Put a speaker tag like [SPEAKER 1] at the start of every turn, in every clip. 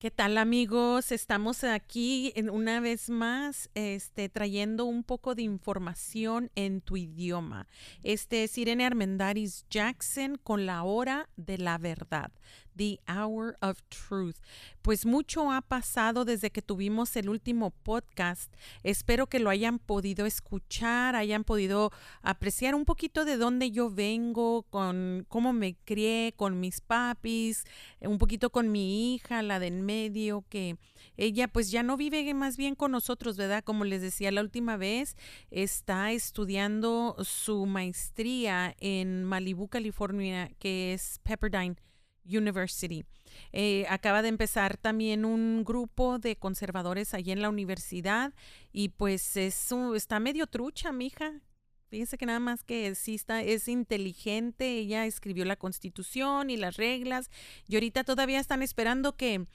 [SPEAKER 1] ¿Qué tal amigos? Estamos aquí en una vez más este, trayendo un poco de información en tu idioma. Este es Irene Armendaris Jackson con la hora de la verdad. The Hour of Truth. Pues mucho ha pasado desde que tuvimos el último podcast. Espero que lo hayan podido escuchar, hayan podido apreciar un poquito de dónde yo vengo, con cómo me crié, con mis papis, un poquito con mi hija, la de medio, que ella pues ya no vive más bien con nosotros, ¿verdad? Como les decía la última vez, está estudiando su maestría en Malibu, California, que es Pepperdine University. Eh, acaba de empezar también un grupo de conservadores allí en la universidad y pues es, está medio trucha, mija. Fíjense que nada más que sí está, es inteligente, ella escribió la constitución y las reglas y ahorita todavía están esperando que,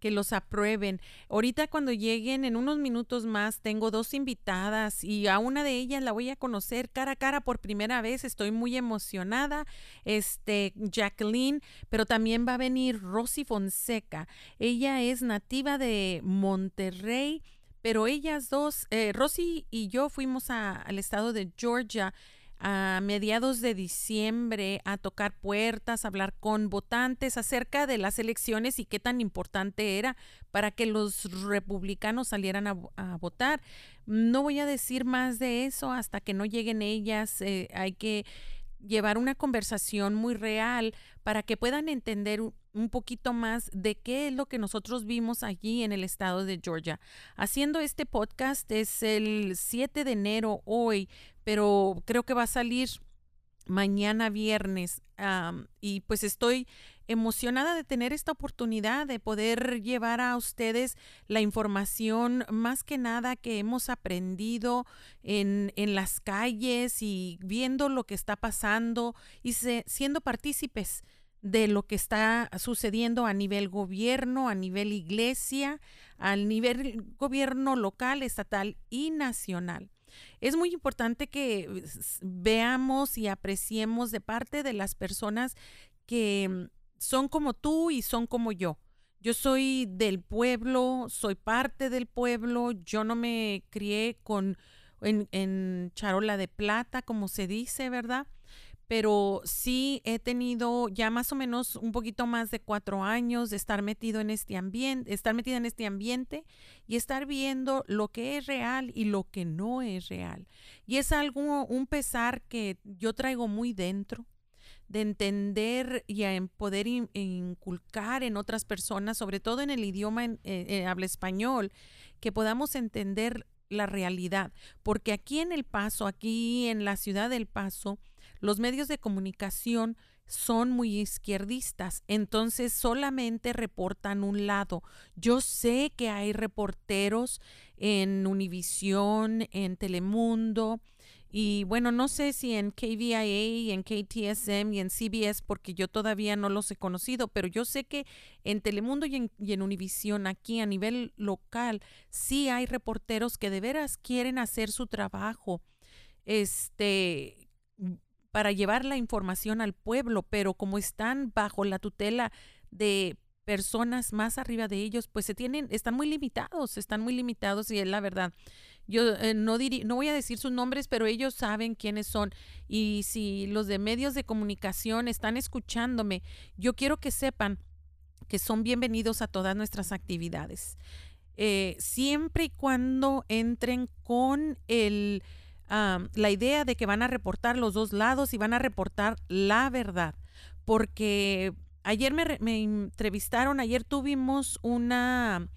[SPEAKER 1] que los aprueben. Ahorita cuando lleguen en unos minutos más tengo dos invitadas y a una de ellas la voy a conocer cara a cara por primera vez. Estoy muy emocionada. Este Jacqueline, pero también va a venir Rosy Fonseca. Ella es nativa de Monterrey pero ellas dos, eh, Rosy y yo fuimos al estado de Georgia a mediados de diciembre a tocar puertas, a hablar con votantes acerca de las elecciones y qué tan importante era para que los republicanos salieran a, votar. No voy a decir más de eso hasta que no lleguen ellas. Eh, hay que llevar una conversación muy real para que puedan entender un poquito más de qué es lo que nosotros vimos allí en el estado de Georgia. Haciendo este podcast es el 7 de enero hoy, pero creo que va a salir mañana viernes y pues estoy emocionada de tener esta oportunidad de poder llevar a ustedes la información más que nada que hemos aprendido en, en las calles y viendo lo que está pasando y siendo partícipes de lo que está sucediendo a nivel gobierno, a nivel iglesia, al nivel gobierno local, estatal y nacional. Es muy importante que veamos y apreciemos de parte de las personas que son como tú y son como yo. Yo soy del pueblo, soy parte del pueblo, yo no me crié con en, en charola de plata, como se dice, ¿verdad? Pero sí he tenido ya más o menos un poquito más de cuatro años de estar metido en este ambiente, estar metida en este ambiente y estar viendo lo que es real y lo que no es real. Y es algo, un pesar que yo traigo muy dentro de entender y a poder inculcar en otras personas, sobre todo en el idioma en, eh, eh, habla español, que podamos entender la realidad, porque aquí en El Paso, aquí en la ciudad del Paso, los medios de comunicación son muy izquierdistas, entonces solamente reportan un lado. Yo sé que hay reporteros en Univisión, en Telemundo, y bueno, no sé si en KVIA en KTSM y en CBS, porque yo todavía no los he conocido, pero yo sé que en Telemundo y en, y en Univisión, aquí a nivel local, sí hay reporteros que de veras quieren hacer su trabajo. Este, para llevar la información al pueblo, pero como están bajo la tutela de personas más arriba de ellos, pues se tienen, están muy limitados, están muy limitados y es la verdad. Yo eh, no no voy a decir sus nombres, pero ellos saben quiénes son. Y si los de medios de comunicación están escuchándome, yo quiero que sepan que son bienvenidos a todas nuestras actividades. Eh, siempre y cuando entren con el la idea de que van a reportar los dos lados y van a reportar la verdad. Porque ayer me, entrevistaron, ayer tuvimos una,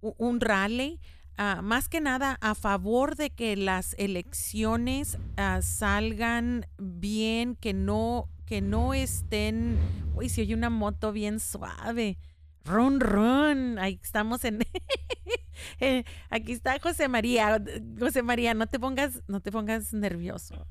[SPEAKER 1] un rally. Ah, más que nada a favor de que las elecciones ah, salgan bien, que no, que no estén, uy, si oye una moto bien suave, run, run, ahí estamos en, Eh, aquí está José María. José María, no te pongas, no te pongas nervioso.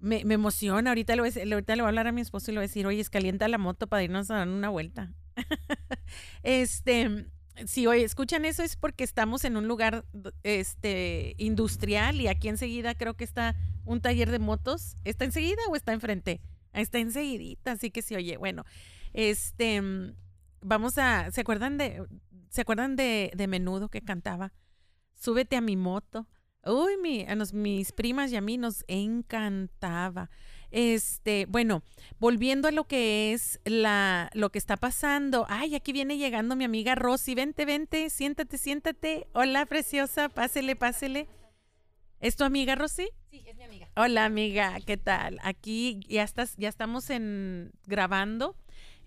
[SPEAKER 1] Me, emociona. Ahorita a, ahorita le voy a hablar a mi esposo y le voy a decir, oye, calienta la moto para irnos a dar una vuelta. este, si hoy escuchan eso es porque estamos en un lugar este, industrial y aquí enseguida creo que está un taller de motos. ¿Está enseguida o está enfrente? Está enseguidita, así que sí, oye, bueno, este, vamos a, ¿se acuerdan de, ¿se acuerdan de, de Menudo que cantaba? Súbete a mi moto. Uy, mi, a nos- mis primas y a mí nos encantaba. Este, bueno, volviendo a lo que es la, lo que está pasando. Ay, aquí viene llegando mi amiga Rosy. Vente, vente, siéntate, siéntate. Hola, preciosa, pásele, pásele. ¿Es tu amiga Rosy?
[SPEAKER 2] Sí, es mi amiga.
[SPEAKER 1] Hola amiga, ¿qué tal? Aquí ya estás, ya estamos en grabando.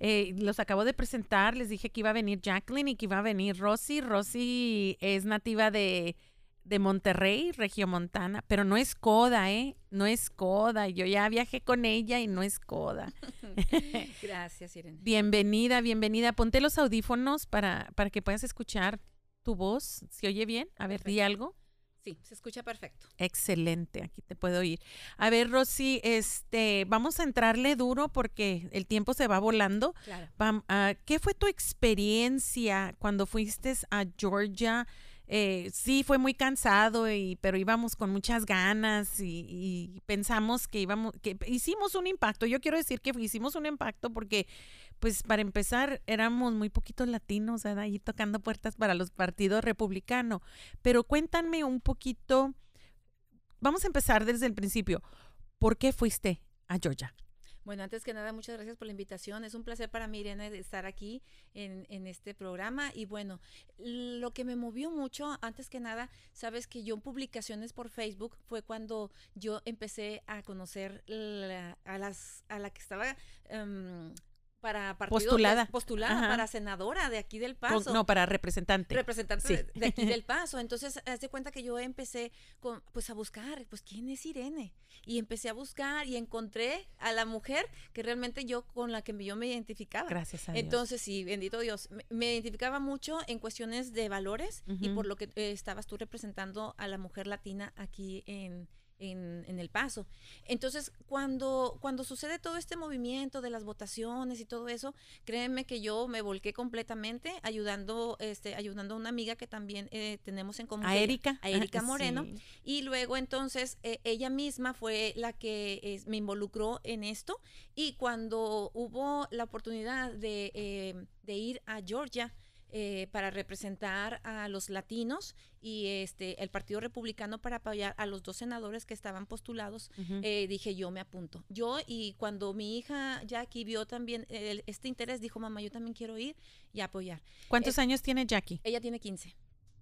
[SPEAKER 1] Eh, los acabo de presentar, les dije que iba a venir Jacqueline y que iba a venir Rosy. Rosy es nativa de, de Monterrey, Regiomontana, pero no es coda, ¿eh? No es coda. Yo ya viajé con ella y no es coda.
[SPEAKER 2] Gracias, Irene.
[SPEAKER 1] Bienvenida, bienvenida. Ponte los audífonos para, para que puedas escuchar tu voz. ¿Se oye bien? A ver, di algo.
[SPEAKER 2] Sí, se escucha perfecto.
[SPEAKER 1] Excelente, aquí te puedo oír. A ver, Rosy, este, vamos a entrarle duro porque el tiempo se va volando.
[SPEAKER 2] Claro.
[SPEAKER 1] Vam- ah, ¿Qué fue tu experiencia cuando fuiste a Georgia? Eh, sí, fue muy cansado, y, pero íbamos con muchas ganas y, y pensamos que íbamos, que hicimos un impacto. Yo quiero decir que hicimos un impacto porque, pues, para empezar, éramos muy poquitos latinos, ¿verdad? Ahí tocando puertas para los partidos republicanos. Pero cuéntame un poquito, vamos a empezar desde el principio. ¿Por qué fuiste a Georgia?
[SPEAKER 2] Bueno, antes que nada, muchas gracias por la invitación. Es un placer para mí, Irene, estar aquí en, en este programa. Y bueno, lo que me movió mucho, antes que nada, sabes que yo en publicaciones por Facebook fue cuando yo empecé a conocer a, las, a la que estaba em, para partido
[SPEAKER 1] Postulada.
[SPEAKER 2] postulada
[SPEAKER 1] Ajá.
[SPEAKER 2] para senadora de aquí del
[SPEAKER 1] Con-
[SPEAKER 2] Paso.
[SPEAKER 1] no, para representante.
[SPEAKER 2] representante
[SPEAKER 1] Sí.
[SPEAKER 2] de, de aquí del Paso. Entonces, haz de cuenta que yo empecé con, pues a buscar, pues, ¿quién es Irene? Y empecé a buscar y encontré a la mujer que realmente yo, con la que yo me identificaba.
[SPEAKER 1] Gracias a Dios.
[SPEAKER 2] Entonces, sí, bendito Dios. Me, me identificaba mucho en cuestiones de valores y por lo que eh, estabas tú representando a la mujer latina aquí en, en, en El Paso. Entonces, cuando, cuando sucede todo este movimiento de las votaciones y todo eso, créeme que yo me volqué completamente ayudando, este, ayudando a una amiga que también eh, tenemos en común.
[SPEAKER 1] a Erika.
[SPEAKER 2] A Erika
[SPEAKER 1] Ah,
[SPEAKER 2] Moreno.
[SPEAKER 1] sí.
[SPEAKER 2] Y luego entonces eh, ella misma fue la que eh, me involucró en esto y cuando hubo la oportunidad de, eh, de ir a Georgia eh, para representar a los latinos y este el Partido Republicano para apoyar a los dos senadores que estaban postulados, eh, dije yo me apunto. Yo y cuando mi hija Jackie vio también el- este interés, dijo mamá yo también quiero ir y apoyar.
[SPEAKER 1] ¿Cuántos años tiene Jackie?
[SPEAKER 2] Ella tiene 15.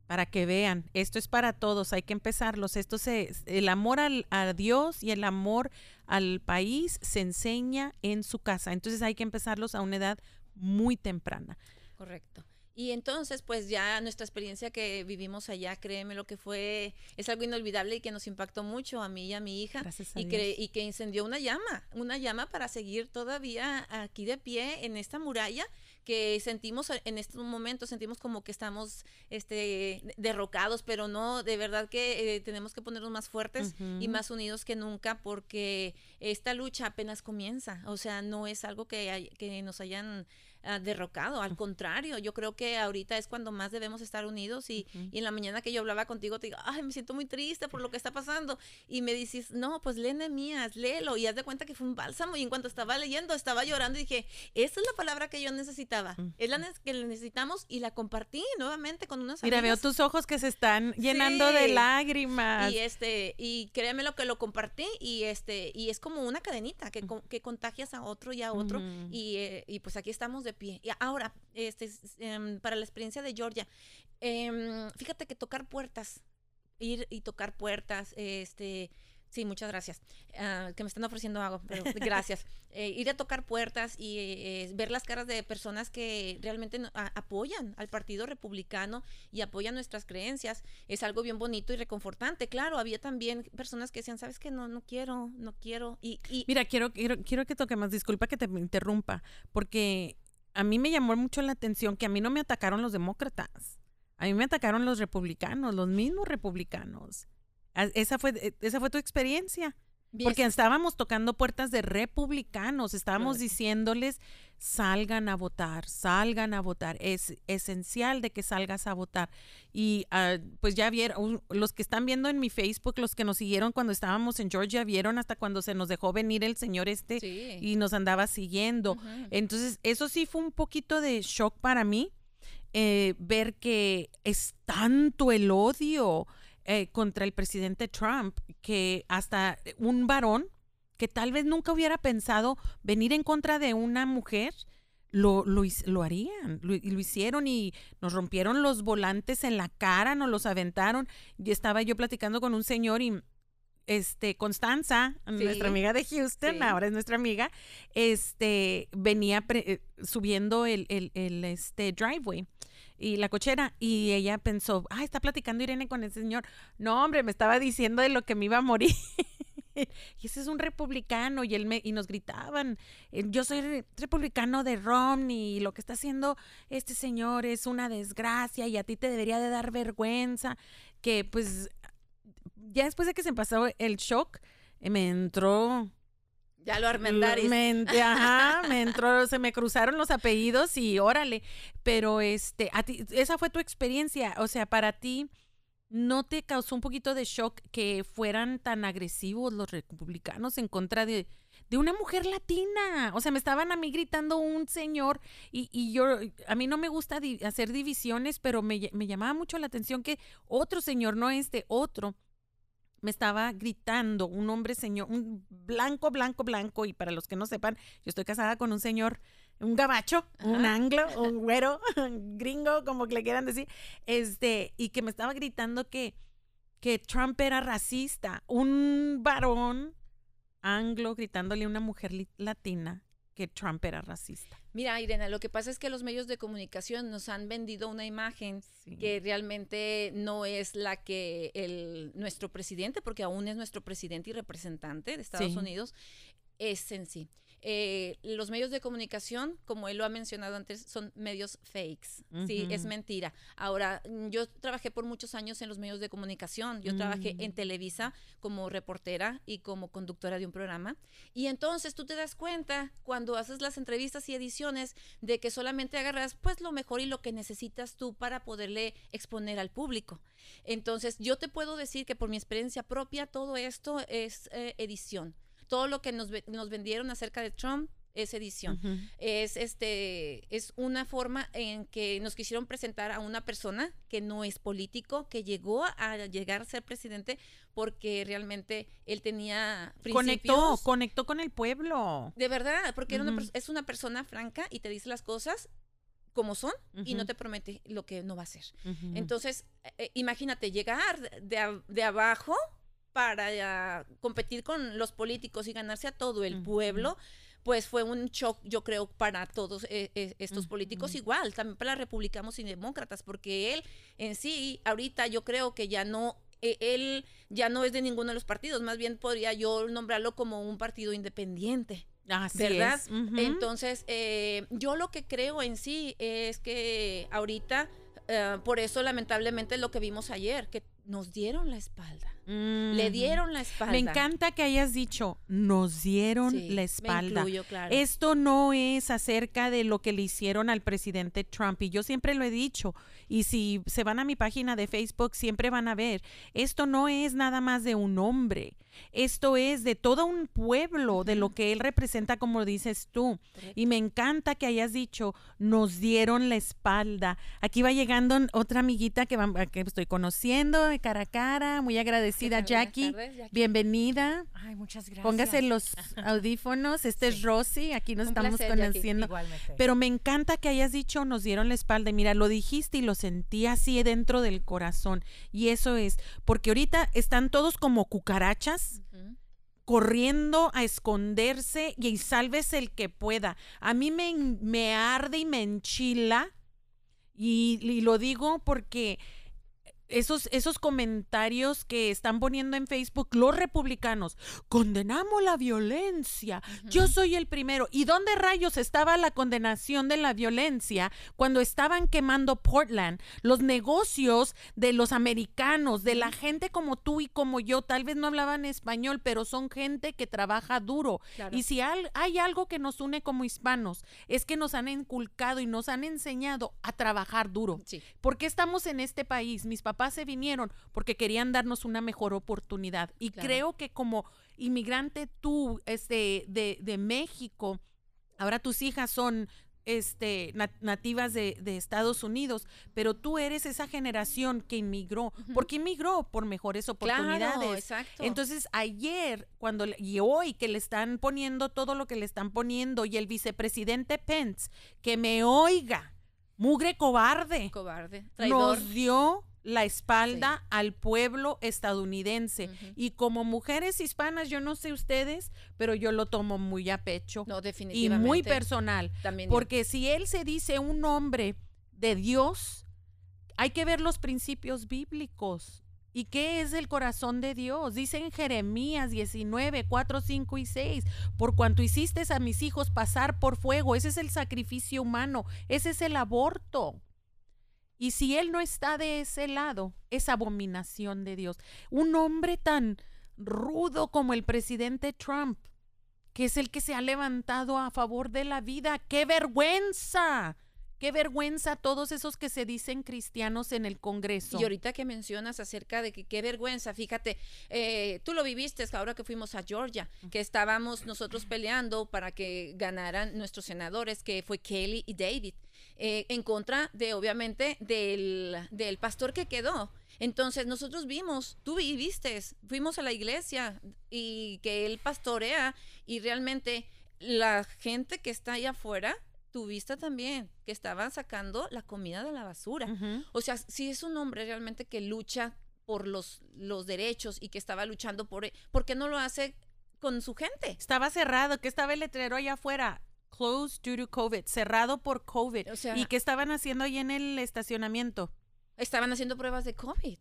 [SPEAKER 1] Para que vean, esto es para todos, hay que empezarlos. Esto se, el amor al, a Dios y el amor al país se enseña en su casa. Entonces hay que empezarlos a una edad muy temprana.
[SPEAKER 2] Correcto. Y entonces, pues ya nuestra experiencia que vivimos allá, créeme lo que fue, es algo inolvidable y que nos impactó mucho a mí y a mi hija.
[SPEAKER 1] Gracias a
[SPEAKER 2] Y
[SPEAKER 1] Dios.
[SPEAKER 2] que, y que encendió una llama, una llama para seguir todavía aquí de pie en esta muralla que sentimos en estos momentos, sentimos como que estamos este, derrocados, pero no, de verdad que eh, tenemos que ponernos más fuertes y más unidos que nunca porque esta lucha apenas comienza, o sea, no es algo que, hay- que nos hayan ah, derrocado, al contrario, yo creo que ahorita es cuando más debemos estar unidos y, en la mañana que yo hablaba contigo te digo, ay, me siento muy triste por lo que está pasando y me dices, no, pues lee Nehemías, léelo y haz de cuenta que fue un bálsamo y en cuanto estaba leyendo estaba llorando y dije, esa es la palabra que yo necesitaba, es la que necesitamos y la compartí nuevamente con unas
[SPEAKER 1] Mira, veo tus ojos que se están llenando de lágrimas.
[SPEAKER 2] Y este, y créeme lo que lo compartí, y este, y es como una cadenita que, que contagias a otro y a otro, y, eh, y pues aquí estamos de pie. Y ahora, este, em, para la experiencia de Georgia, em, fíjate que tocar puertas, ir y tocar puertas, este, sí, muchas gracias, ah, que me están ofreciendo algo, pero gracias. Eh, ir a tocar puertas y eh, ver las caras de personas que realmente no- a- apoyan al Partido Republicano y apoyan nuestras creencias es algo bien bonito y reconfortante. Claro, había también personas que decían, sabes que no, no quiero, no quiero. Y, y
[SPEAKER 1] Mira, quiero, quiero, quiero que toquemos, disculpa que te interrumpa, porque a mí me llamó mucho la atención que a mí no me atacaron los demócratas, a mí me atacaron los republicanos, los mismos republicanos. Esa fue, eh, esa fue tu experiencia. Porque estábamos tocando puertas de republicanos, estábamos diciéndoles, salgan a votar, salgan a votar. Es esencial de que salgas a votar. Y ah, pues ya vieron, los que están viendo en mi Facebook, los que nos siguieron cuando estábamos en Georgia, vieron hasta cuando se nos dejó venir el señor este
[SPEAKER 2] sí.
[SPEAKER 1] y nos andaba siguiendo. Entonces, eso sí fue un poquito de shock para mí. eh, ver que es tanto el odio eh, contra el presidente Trump que hasta un varón que tal vez nunca hubiera pensado venir en contra de una mujer, lo, lo, lo harían, lo, lo, hicieron y nos rompieron los volantes en la cara, nos los aventaron. Y estaba yo platicando con un señor y este Constanza, sí. nuestra amiga de Houston, sí. ahora es nuestra amiga, este venía pre, subiendo el, el, el, este driveway y la cochera y ella pensó, ah, está platicando Irene con el señor. No, hombre, me estaba diciendo de lo que me iba a morir. y ese es un republicano y él me, y nos gritaban, eh, yo soy republicano de Romney y lo que está haciendo este señor es una desgracia y a ti te debería de dar vergüenza, que pues ya después de que se pasó el shock, eh, me entró
[SPEAKER 2] ya lo armendaris.
[SPEAKER 1] Me, ajá, me entró, se me cruzaron los apellidos y órale. Pero este, a ti, esa fue tu experiencia. O sea, para ti, ¿no te causó un poquito de shock que fueran tan agresivos los republicanos en contra de, de una mujer latina? O sea, me estaban a mí gritando un señor y, y yo, a mí no me gusta di hacer divisiones, pero me, me llamaba mucho la atención que otro señor, no este, otro me estaba gritando un hombre señor, un blanco, blanco, blanco, y para los que no sepan, yo estoy casada con un señor, un gabacho, Ajá. un anglo, un güero, gringo, como que le quieran decir, este, y que me estaba gritando que, que Trump era racista, un varón anglo gritándole a una mujer latina que Trump era racista.
[SPEAKER 2] Mira, Irena, lo que pasa es que los medios de comunicación nos han vendido una imagen sí. que realmente no es la que el, nuestro presidente, porque aún es nuestro presidente y representante de Estados sí. Unidos, es en sí. Eh, los medios de comunicación, como él lo ha mencionado antes, son medios fakes. Uh -huh. Sí, es mentira. Ahora, yo trabajé por muchos años en los medios de comunicación. Yo uh -huh. trabajé en Televisa como reportera y como conductora de un programa. Y entonces tú te das cuenta cuando haces las entrevistas y ediciones de que solamente agarras pues lo mejor y lo que necesitas tú para poderle exponer al público. Entonces, yo te puedo decir que por mi experiencia propia, todo esto es eh, edición todo lo que nos, nos vendieron acerca de Trump es edición. Uh -huh. Es este es una forma en que nos quisieron presentar a una persona que no es político, que llegó a llegar a ser presidente porque realmente él tenía
[SPEAKER 1] conectó, conectó con el pueblo.
[SPEAKER 2] De verdad, porque uh -huh. era una, es una persona franca y te dice las cosas como son uh -huh. y no te promete lo que no va a hacer. Entonces, eh, imagínate llegar de, de abajo para competir con los políticos y ganarse a todo el pueblo, pues fue un shock, yo creo, para todos eh, eh, estos políticos, igual, también para republicanos y demócratas, porque él en sí, ahorita yo creo que ya no eh, él ya no es de ninguno de los partidos, más bien podría yo nombrarlo como un partido independiente.
[SPEAKER 1] Así
[SPEAKER 2] ¿verdad?
[SPEAKER 1] Es. Uh
[SPEAKER 2] -huh. Entonces, eh, yo lo que creo en sí es que ahorita, por eso lamentablemente lo que vimos ayer, que nos dieron la espalda. Mm. Le dieron la espalda.
[SPEAKER 1] Me encanta que hayas dicho, nos dieron sí, la espalda.
[SPEAKER 2] Me incluyo, claro.
[SPEAKER 1] Esto no es acerca de lo que le hicieron al presidente Trump. Y yo siempre lo he dicho. Y si se van a mi página de Facebook, siempre van a ver. Esto no es nada más de un hombre. Esto es de todo un pueblo, de lo que él representa, como dices tú. Y me encanta que hayas dicho, nos dieron la espalda. Aquí va llegando otra amiguita que, va, que estoy conociendo de cara a cara, muy agradecida, Jackie.
[SPEAKER 2] Tardes, Jackie.
[SPEAKER 1] Bienvenida.
[SPEAKER 3] Ay, muchas gracias.
[SPEAKER 1] Póngase los audífonos. Este sí. es Rosy, aquí nos un estamos placer, conociendo. Pero me encanta que hayas dicho, nos dieron la espalda. Y mira, lo dijiste y lo sentí así dentro del corazón. Y eso es, porque ahorita están todos como cucarachas corriendo a esconderse y, salves el que pueda. A mí me, me arde y me enchila y, y lo digo porque esos, esos comentarios que están poniendo en Facebook los republicanos, condenamos la violencia, uh -huh. yo soy el primero. ¿Y dónde rayos estaba la condenación de la violencia cuando estaban quemando Portland? Los negocios de los americanos, de la gente como tú y como yo, tal vez no hablaban español, pero son gente que trabaja duro. Claro. Y si hay, hay algo que nos une como hispanos, es que nos han inculcado y nos han enseñado a trabajar duro.
[SPEAKER 2] Sí.
[SPEAKER 1] ¿Por qué estamos en este país? Mis papás papás se vinieron porque querían darnos una mejor oportunidad. Y claro. creo que como inmigrante tú este, de, de México, ahora tus hijas son este, nativas de, Estados Unidos, pero tú eres esa generación que inmigró. ¿Por qué inmigró? Por mejores oportunidades. exacto. Entonces, ayer, cuando, y hoy que le están poniendo todo lo que le están poniendo, y el vicepresidente Pence, que me oiga, mugre cobarde.
[SPEAKER 2] Cobarde.
[SPEAKER 1] Nos dio la espalda al pueblo estadounidense. Y como mujeres hispanas, yo no sé ustedes, pero yo lo tomo muy a pecho.
[SPEAKER 2] No, definitivamente.
[SPEAKER 1] Y muy personal. También porque si él se dice un hombre de Dios, hay que ver los principios bíblicos. ¿Y qué es el corazón de Dios? Dice en Jeremías 19, 4, 5 y 6, por cuanto hiciste a mis hijos pasar por fuego, ese es el sacrificio humano, ese es el aborto. Y si él no está de ese lado, es abominación de Dios. Un hombre tan rudo como el presidente Trump, que es el que se ha levantado a favor de la vida. ¡Qué vergüenza! Qué vergüenza todos esos que se dicen cristianos en el Congreso.
[SPEAKER 2] Y ahorita que mencionas acerca de que qué vergüenza, fíjate, eh, tú lo viviste ahora que fuimos a Georgia, que estábamos nosotros peleando para que ganaran nuestros senadores, que fue Kelly y David. Eh, en contra de, obviamente, del, del pastor que quedó. Entonces nosotros vimos, tú viviste, fuimos a la iglesia y que él pastorea y realmente la gente que está allá afuera, tuviste también, que estaban sacando la comida de la basura. O sea, si es un hombre realmente que lucha por los, los derechos y que estaba luchando por, e, ¿por qué no lo hace con su gente?
[SPEAKER 1] Estaba cerrado, que estaba el letrero allá afuera closed due to COVID, cerrado por COVID. ¿Y qué estaban haciendo ahí en el estacionamiento?
[SPEAKER 2] Estaban haciendo pruebas de COVID.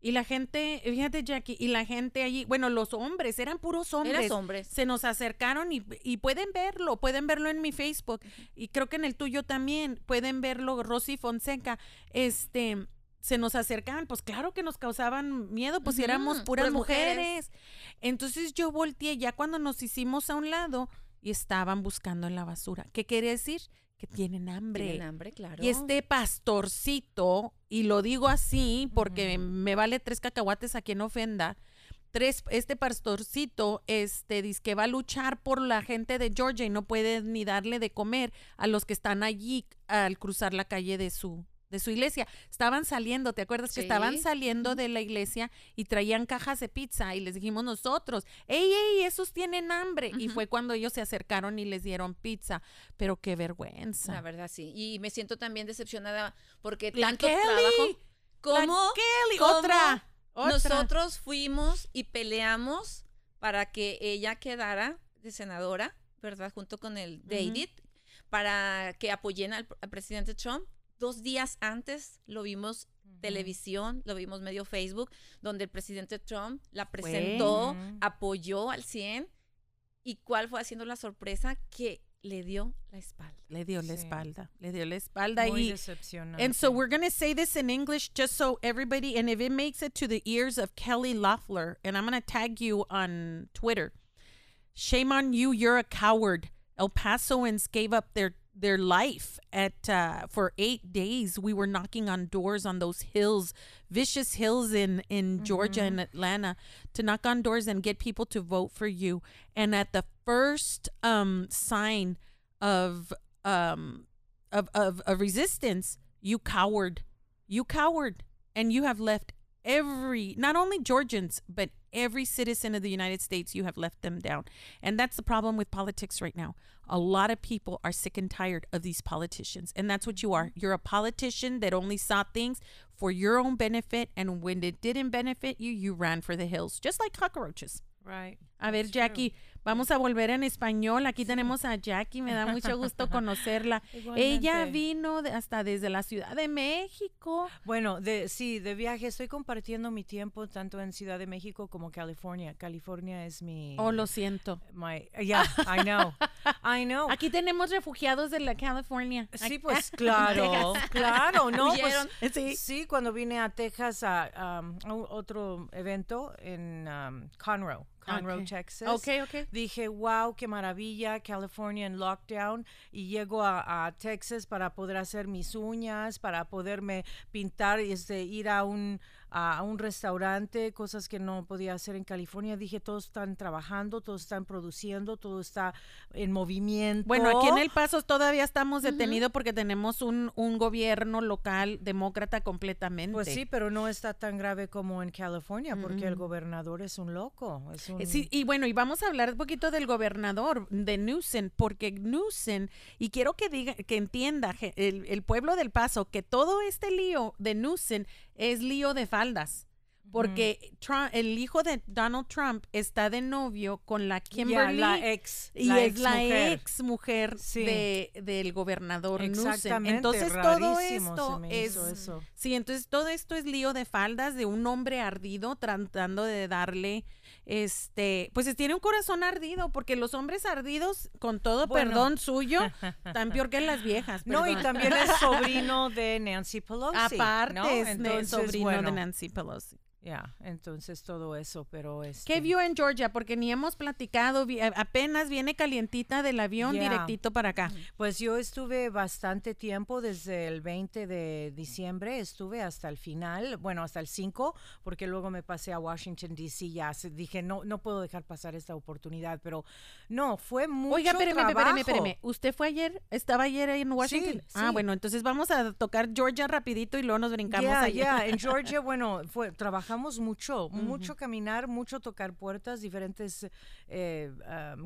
[SPEAKER 1] Y la gente, fíjate Jackie, y la gente allí, bueno, los hombres, eran puros hombres.
[SPEAKER 2] hombres.
[SPEAKER 1] Se nos acercaron y, y, pueden verlo, pueden verlo en mi Facebook y creo que en el tuyo también, pueden verlo, Rosy Fonseca, este, se nos acercaban, pues claro que nos causaban miedo, pues éramos puras, mujeres. Entonces yo volteé, ya cuando nos hicimos a un lado, y estaban buscando en la basura. ¿Qué quiere decir? Que tienen hambre.
[SPEAKER 2] Tienen hambre, claro.
[SPEAKER 1] Y este pastorcito, y lo digo así porque me vale tres cacahuates a quien ofenda, tres, este pastorcito este, dice que va a luchar por la gente de Georgia y no puede ni darle de comer a los que están allí al cruzar la calle de su, de su iglesia. Estaban saliendo, ¿te acuerdas que estaban saliendo de la iglesia y traían cajas de pizza y les dijimos nosotros, ¡ey, ey, esos tienen hambre! Y fue cuando ellos se acercaron y les dieron pizza. Pero qué vergüenza.
[SPEAKER 2] La verdad, sí. Y me siento también decepcionada porque tanto trabajo como,
[SPEAKER 1] otra,
[SPEAKER 2] nosotros fuimos y peleamos para que ella quedara de senadora, ¿verdad? Junto con el David, para que apoyen al presidente Trump dos días antes lo vimos televisión, lo vimos medio Facebook, donde el presidente Trump la presentó, apoyó al 100. ¿Y cuál fue haciendo la sorpresa? Que le dio la espalda.
[SPEAKER 1] Le dio la espalda. Le dio la espalda.
[SPEAKER 3] Muy
[SPEAKER 1] y,
[SPEAKER 3] decepcionante.
[SPEAKER 1] And so we're going to say this in English just so everybody, and if it makes it to the ears of Kelly Loeffler, and I'm going to tag you on Twitter. Shame on you, you're a coward. El Pasoans gave up their their life at uh, for eight days. We were knocking on doors on those hills, vicious hills in in mm-hmm. Georgia and Atlanta, to knock on doors and get people to vote for you. And at the first um, sign of um of, of of resistance, you cowered, you cowered, and you have left every not only Georgians but every citizen of the United States. You have left them down, and that's the problem with politics right now a lot of people are sick and tired of these politicians. And that's what you are. You're a politician that only saw things for your own benefit. And when it didn't benefit you, you ran for the hills, just like cockroaches.
[SPEAKER 3] Right.
[SPEAKER 1] A ver, Jackie, Vamos a volver en español. Aquí tenemos a Jackie, me da mucho gusto conocerla. Ella vino hasta desde la Ciudad de México.
[SPEAKER 3] Bueno, de, sí, de viaje. Estoy compartiendo mi tiempo tanto en Ciudad de México como California. California es mi...
[SPEAKER 1] Oh, lo siento.
[SPEAKER 3] My, yeah, I know. I know.
[SPEAKER 1] Aquí tenemos refugiados de la California.
[SPEAKER 3] Sí, pues claro, claro, ¿no? Pues, sí. sí. cuando vine a Texas a, um, otro evento en um, Conroe. Conroe, Texas.
[SPEAKER 1] Ok, ok.
[SPEAKER 3] Dije, wow, qué maravilla, California en lockdown. Y llego a, Texas para poder hacer mis uñas, para poderme pintar, este, ir a un a un restaurante, cosas que no podía hacer en California. Dije, todos están trabajando, todos están produciendo, todo está en movimiento.
[SPEAKER 1] Bueno, aquí en El Paso todavía estamos detenidos porque tenemos un, un, gobierno local demócrata completamente.
[SPEAKER 3] Pues sí, pero no está tan grave como en California porque el gobernador es un loco.
[SPEAKER 1] Eh, sí, y bueno, y vamos a hablar un poquito del gobernador, de Newsom, porque Newsom, y quiero que diga, que entienda el, el pueblo del Paso, que todo este lío de Newsom es lío de faldas. Porque el hijo de Donald Trump está de novio con la Kimberly.
[SPEAKER 3] la ex.
[SPEAKER 1] Y es la ex mujer de, del gobernador Exactamente. Entonces todo esto es. Sí, entonces todo esto es lío de faldas de un hombre ardido tratando de darle este, pues tiene un corazón ardido, porque los hombres ardidos, con todo perdón suyo, tan peor que las viejas.
[SPEAKER 3] No, y también es sobrino de Nancy Pelosi.
[SPEAKER 1] Aparte es sobrino de Nancy Pelosi.
[SPEAKER 3] Ya, entonces todo eso, pero es.
[SPEAKER 1] ¿Qué este vio en Georgia? Porque ni hemos platicado, apenas viene calientita del avión directito para acá.
[SPEAKER 3] Pues yo estuve bastante tiempo, desde el 20 de diciembre, estuve hasta el final, bueno, hasta el 5, porque luego me pasé a Washington, D.C. ya, dije, no, no puedo dejar pasar esta oportunidad, pero no, fue mucho Oiga, espéreme, espéreme, espéreme,
[SPEAKER 1] ¿usted fue ayer? ¿Estaba ayer en Washington? Ah, bueno, entonces vamos a tocar Georgia rapidito y luego nos brincamos allá.
[SPEAKER 3] Ya, en Georgia, bueno, fue, trabajamos mucho, mucho caminar, mucho tocar puertas, diferentes eh,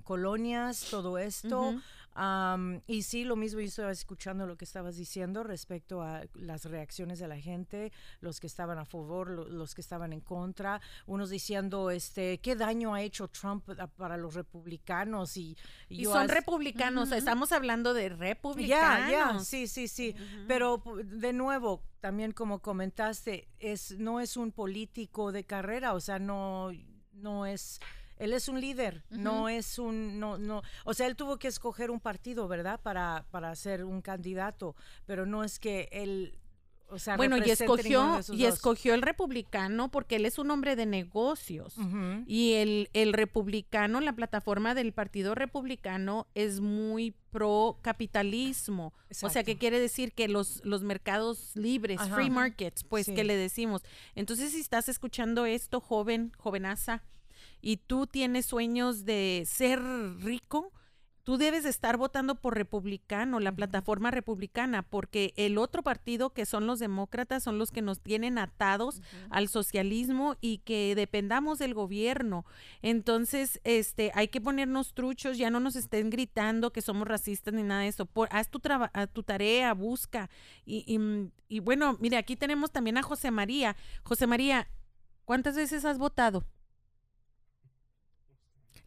[SPEAKER 3] colonias, todo esto. Y sí, lo mismo, yo estaba escuchando lo que estabas diciendo respecto a las reacciones de la gente, los que estaban a favor, los que estaban en contra, unos diciendo, este, ¿qué daño ha hecho Trump para los republicanos? Y,
[SPEAKER 1] y, son republicanos, estamos hablando de republicanos.
[SPEAKER 3] Ya, sí, sí, sí, pero de nuevo, también como comentaste, es, no es un político de carrera, o sea, no, no es él es un líder, no es un, no, no, o sea, él tuvo que escoger un partido, ¿verdad? Para, para ser un candidato, pero no es que él o sea,
[SPEAKER 1] bueno, y escogió, y escogió el republicano porque él es un hombre de negocios. Y el, el, republicano, la plataforma del Partido Republicano es muy pro capitalismo. O sea, ¿qué quiere decir? Que los, los mercados libres, free markets, pues que le decimos. Entonces, si estás escuchando esto, joven, jovenaza, y tú tienes sueños de ser rico, tú debes estar votando por republicano, la plataforma republicana, porque el otro partido que son los demócratas son los que nos tienen atados al socialismo y que dependamos del gobierno. Entonces, este, hay que ponernos truchos, ya no nos estén gritando que somos racistas ni nada de eso. haz tu, tu tarea, busca. Y, y, y bueno, mire, aquí tenemos también a José María. José María, ¿cuántas veces has votado?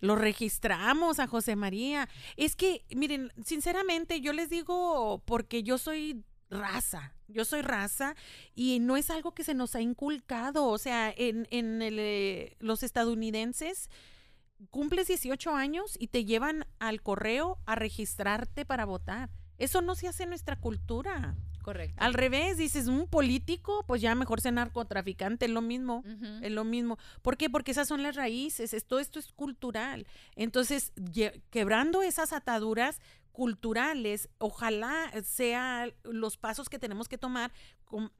[SPEAKER 1] Lo registramos a José María. Es que, miren, sinceramente yo les digo porque yo soy raza, yo soy raza y no es algo que se nos ha inculcado. O sea, en, en eh, los estadounidenses cumples 18 años y te llevan al correo a registrarte para votar. Eso no se hace en nuestra cultura.
[SPEAKER 2] Correcto.
[SPEAKER 1] Al revés, dices, un político, pues ya mejor ser narcotraficante, es lo mismo, es lo mismo. ¿Por qué? Porque esas son las raíces, todo esto es cultural. Entonces, quebrando esas ataduras, culturales, ojalá sean los pasos que tenemos que tomar,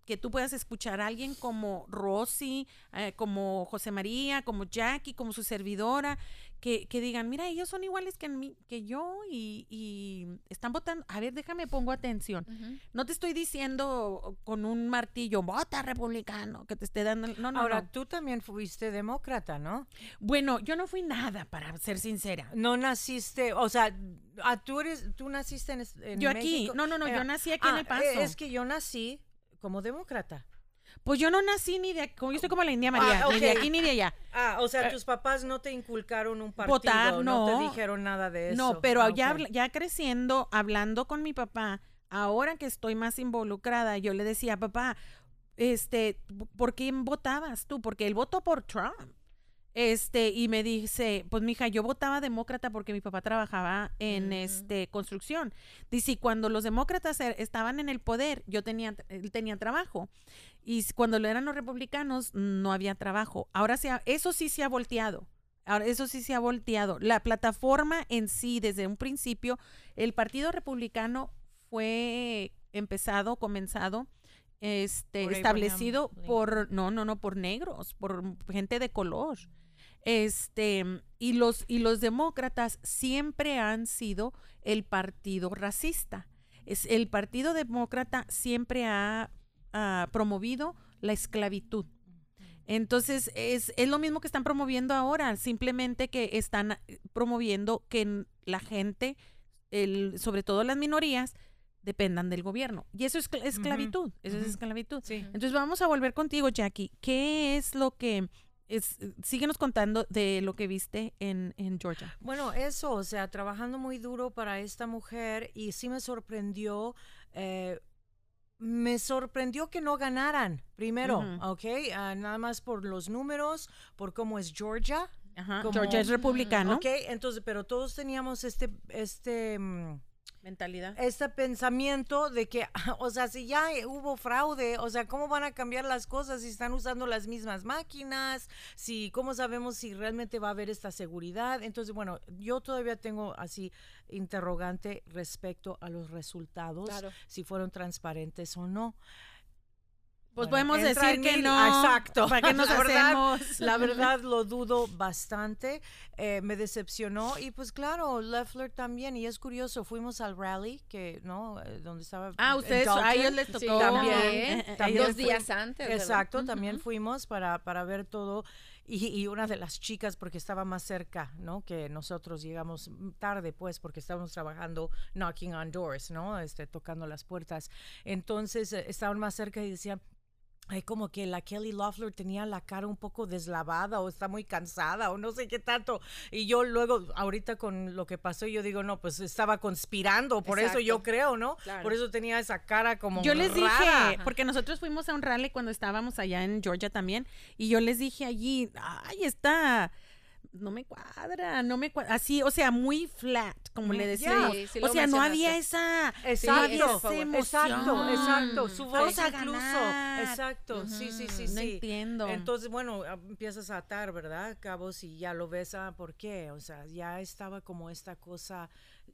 [SPEAKER 1] que tú puedas escuchar a alguien como Rosy, eh, como José María, como Jackie, como su servidora, que, que digan, mira, ellos son iguales que, mí, que yo y, están votando. A ver, déjame, pongo atención. No te estoy diciendo con un martillo, vota republicano, que te esté dando... No, no,
[SPEAKER 3] Ahora, tú también fuiste demócrata, ¿no?
[SPEAKER 1] Bueno, yo no fui nada, para ser sincera.
[SPEAKER 3] No naciste, o sea, ah, tú, eres, tú naciste en,
[SPEAKER 1] Yo aquí, no, no, no, yo eh, nací aquí en El ah, Paso.
[SPEAKER 3] Es que yo nací como demócrata.
[SPEAKER 1] Pues yo no nací ni de como yo estoy como la India María, ah, ni de aquí ni de allá.
[SPEAKER 3] Ah, o sea, eh, tus papás no te inculcaron un partido, votar, no, te dijeron nada de eso.
[SPEAKER 1] No, pero ah, ya, ya creciendo, hablando con mi papá, ahora que estoy más involucrada, yo le decía, papá, este, ¿por qué votabas tú? Porque él votó por Trump. Este, y me dice, pues mija, yo votaba demócrata porque mi papá trabajaba en este construcción. Dice, cuando los demócratas er, estaban en el poder, yo tenía, él tenía trabajo. Y cuando lo eran los republicanos, no había trabajo. Ahora sí, eso sí se ha volteado. Ahora, eso sí se ha volteado. La plataforma en sí, desde un principio, el Partido Republicano fue empezado, comenzado este,
[SPEAKER 3] Por
[SPEAKER 1] establecido
[SPEAKER 3] Abraham
[SPEAKER 1] por, no, no, no, por negros, por gente de color. Este, y los, y los demócratas siempre han sido el partido racista. Es, el partido demócrata siempre ha ah, promovido la esclavitud. Entonces, es, es lo mismo que están promoviendo ahora, simplemente que están eh, promoviendo que la gente, el, sobre todo las minorías, dependan del gobierno. Y eso es escla- esclavitud, eso es esclavitud.
[SPEAKER 3] Sí.
[SPEAKER 1] Entonces vamos a volver contigo, Jackie. ¿Qué es lo que es? Síguenos contando de lo que viste en, en Georgia.
[SPEAKER 3] Bueno, eso, o sea, trabajando muy duro para esta mujer y sí me sorprendió, eh, me sorprendió que no ganaran, primero. ¿ok? Ah, nada más por los números, por cómo es Georgia,
[SPEAKER 1] Ajá.
[SPEAKER 3] Como-
[SPEAKER 1] Georgia es republicano.
[SPEAKER 3] ¿ok? Entonces, pero todos teníamos este, este, mm,
[SPEAKER 1] Mentalidad.
[SPEAKER 3] este pensamiento de que, o sea, si ya hubo fraude, o sea, ¿cómo van a cambiar las cosas si están usando las mismas máquinas? Si, ¿cómo sabemos si realmente va a haber esta seguridad? Entonces, bueno, yo todavía tengo así interrogante respecto a los resultados,
[SPEAKER 2] Claro.
[SPEAKER 3] si fueron transparentes o no.
[SPEAKER 1] Pues
[SPEAKER 3] Bueno,
[SPEAKER 1] podemos decir que
[SPEAKER 3] mil-
[SPEAKER 1] no.
[SPEAKER 3] Exacto.
[SPEAKER 1] ¿Para qué nos
[SPEAKER 3] La verdad,
[SPEAKER 1] hacemos?
[SPEAKER 3] La verdad lo dudo bastante, eh, me decepcionó y pues claro, Leffler también y es curioso, fuimos al rally que, ¿no? Eh, Donde estaba...
[SPEAKER 1] Ah, ustedes, a ellos les
[SPEAKER 2] Sí,
[SPEAKER 1] tocó.
[SPEAKER 3] también,
[SPEAKER 1] Eh, eh,
[SPEAKER 3] también
[SPEAKER 2] Dos días antes. ¿verdad?
[SPEAKER 3] Exacto, también
[SPEAKER 2] Ujú.
[SPEAKER 3] fuimos para, para ver todo y, y una de las chicas, porque estaba más cerca, ¿no? Que nosotros llegamos tarde, pues, porque estábamos trabajando knocking on doors, ¿no? Este, tocando las puertas. Entonces, eh, estaban más cerca y decían, Ay, como que la Kelly Loeffler tenía la cara un poco deslavada o está muy cansada o no sé qué tanto. Y yo luego, ahorita con lo que pasó, yo digo, no, pues estaba conspirando, por eso yo creo, ¿no?
[SPEAKER 2] Claro.
[SPEAKER 3] Por eso tenía esa cara como
[SPEAKER 1] Yo les
[SPEAKER 3] rara.
[SPEAKER 1] dije, porque nosotros fuimos a un rally cuando estábamos allá en Georgia también, y yo les dije allí, ay, está, no me cuadra, no me cuadra, así, o sea, muy flat, como le.
[SPEAKER 2] Sí, sí
[SPEAKER 1] o sea, no había esa, no
[SPEAKER 3] Exacto,
[SPEAKER 1] había esa
[SPEAKER 2] exacto,
[SPEAKER 1] emoción.
[SPEAKER 3] exacto, exacto. Su voz incluso.
[SPEAKER 1] ganar.
[SPEAKER 3] Exacto, sí, sí, sí,
[SPEAKER 1] No
[SPEAKER 3] sí.
[SPEAKER 1] entiendo.
[SPEAKER 3] Entonces, bueno, ah, empiezas a atar, ¿verdad? Cabos y ya lo ves, ah, ¿por qué? O sea, ya estaba como esta cosa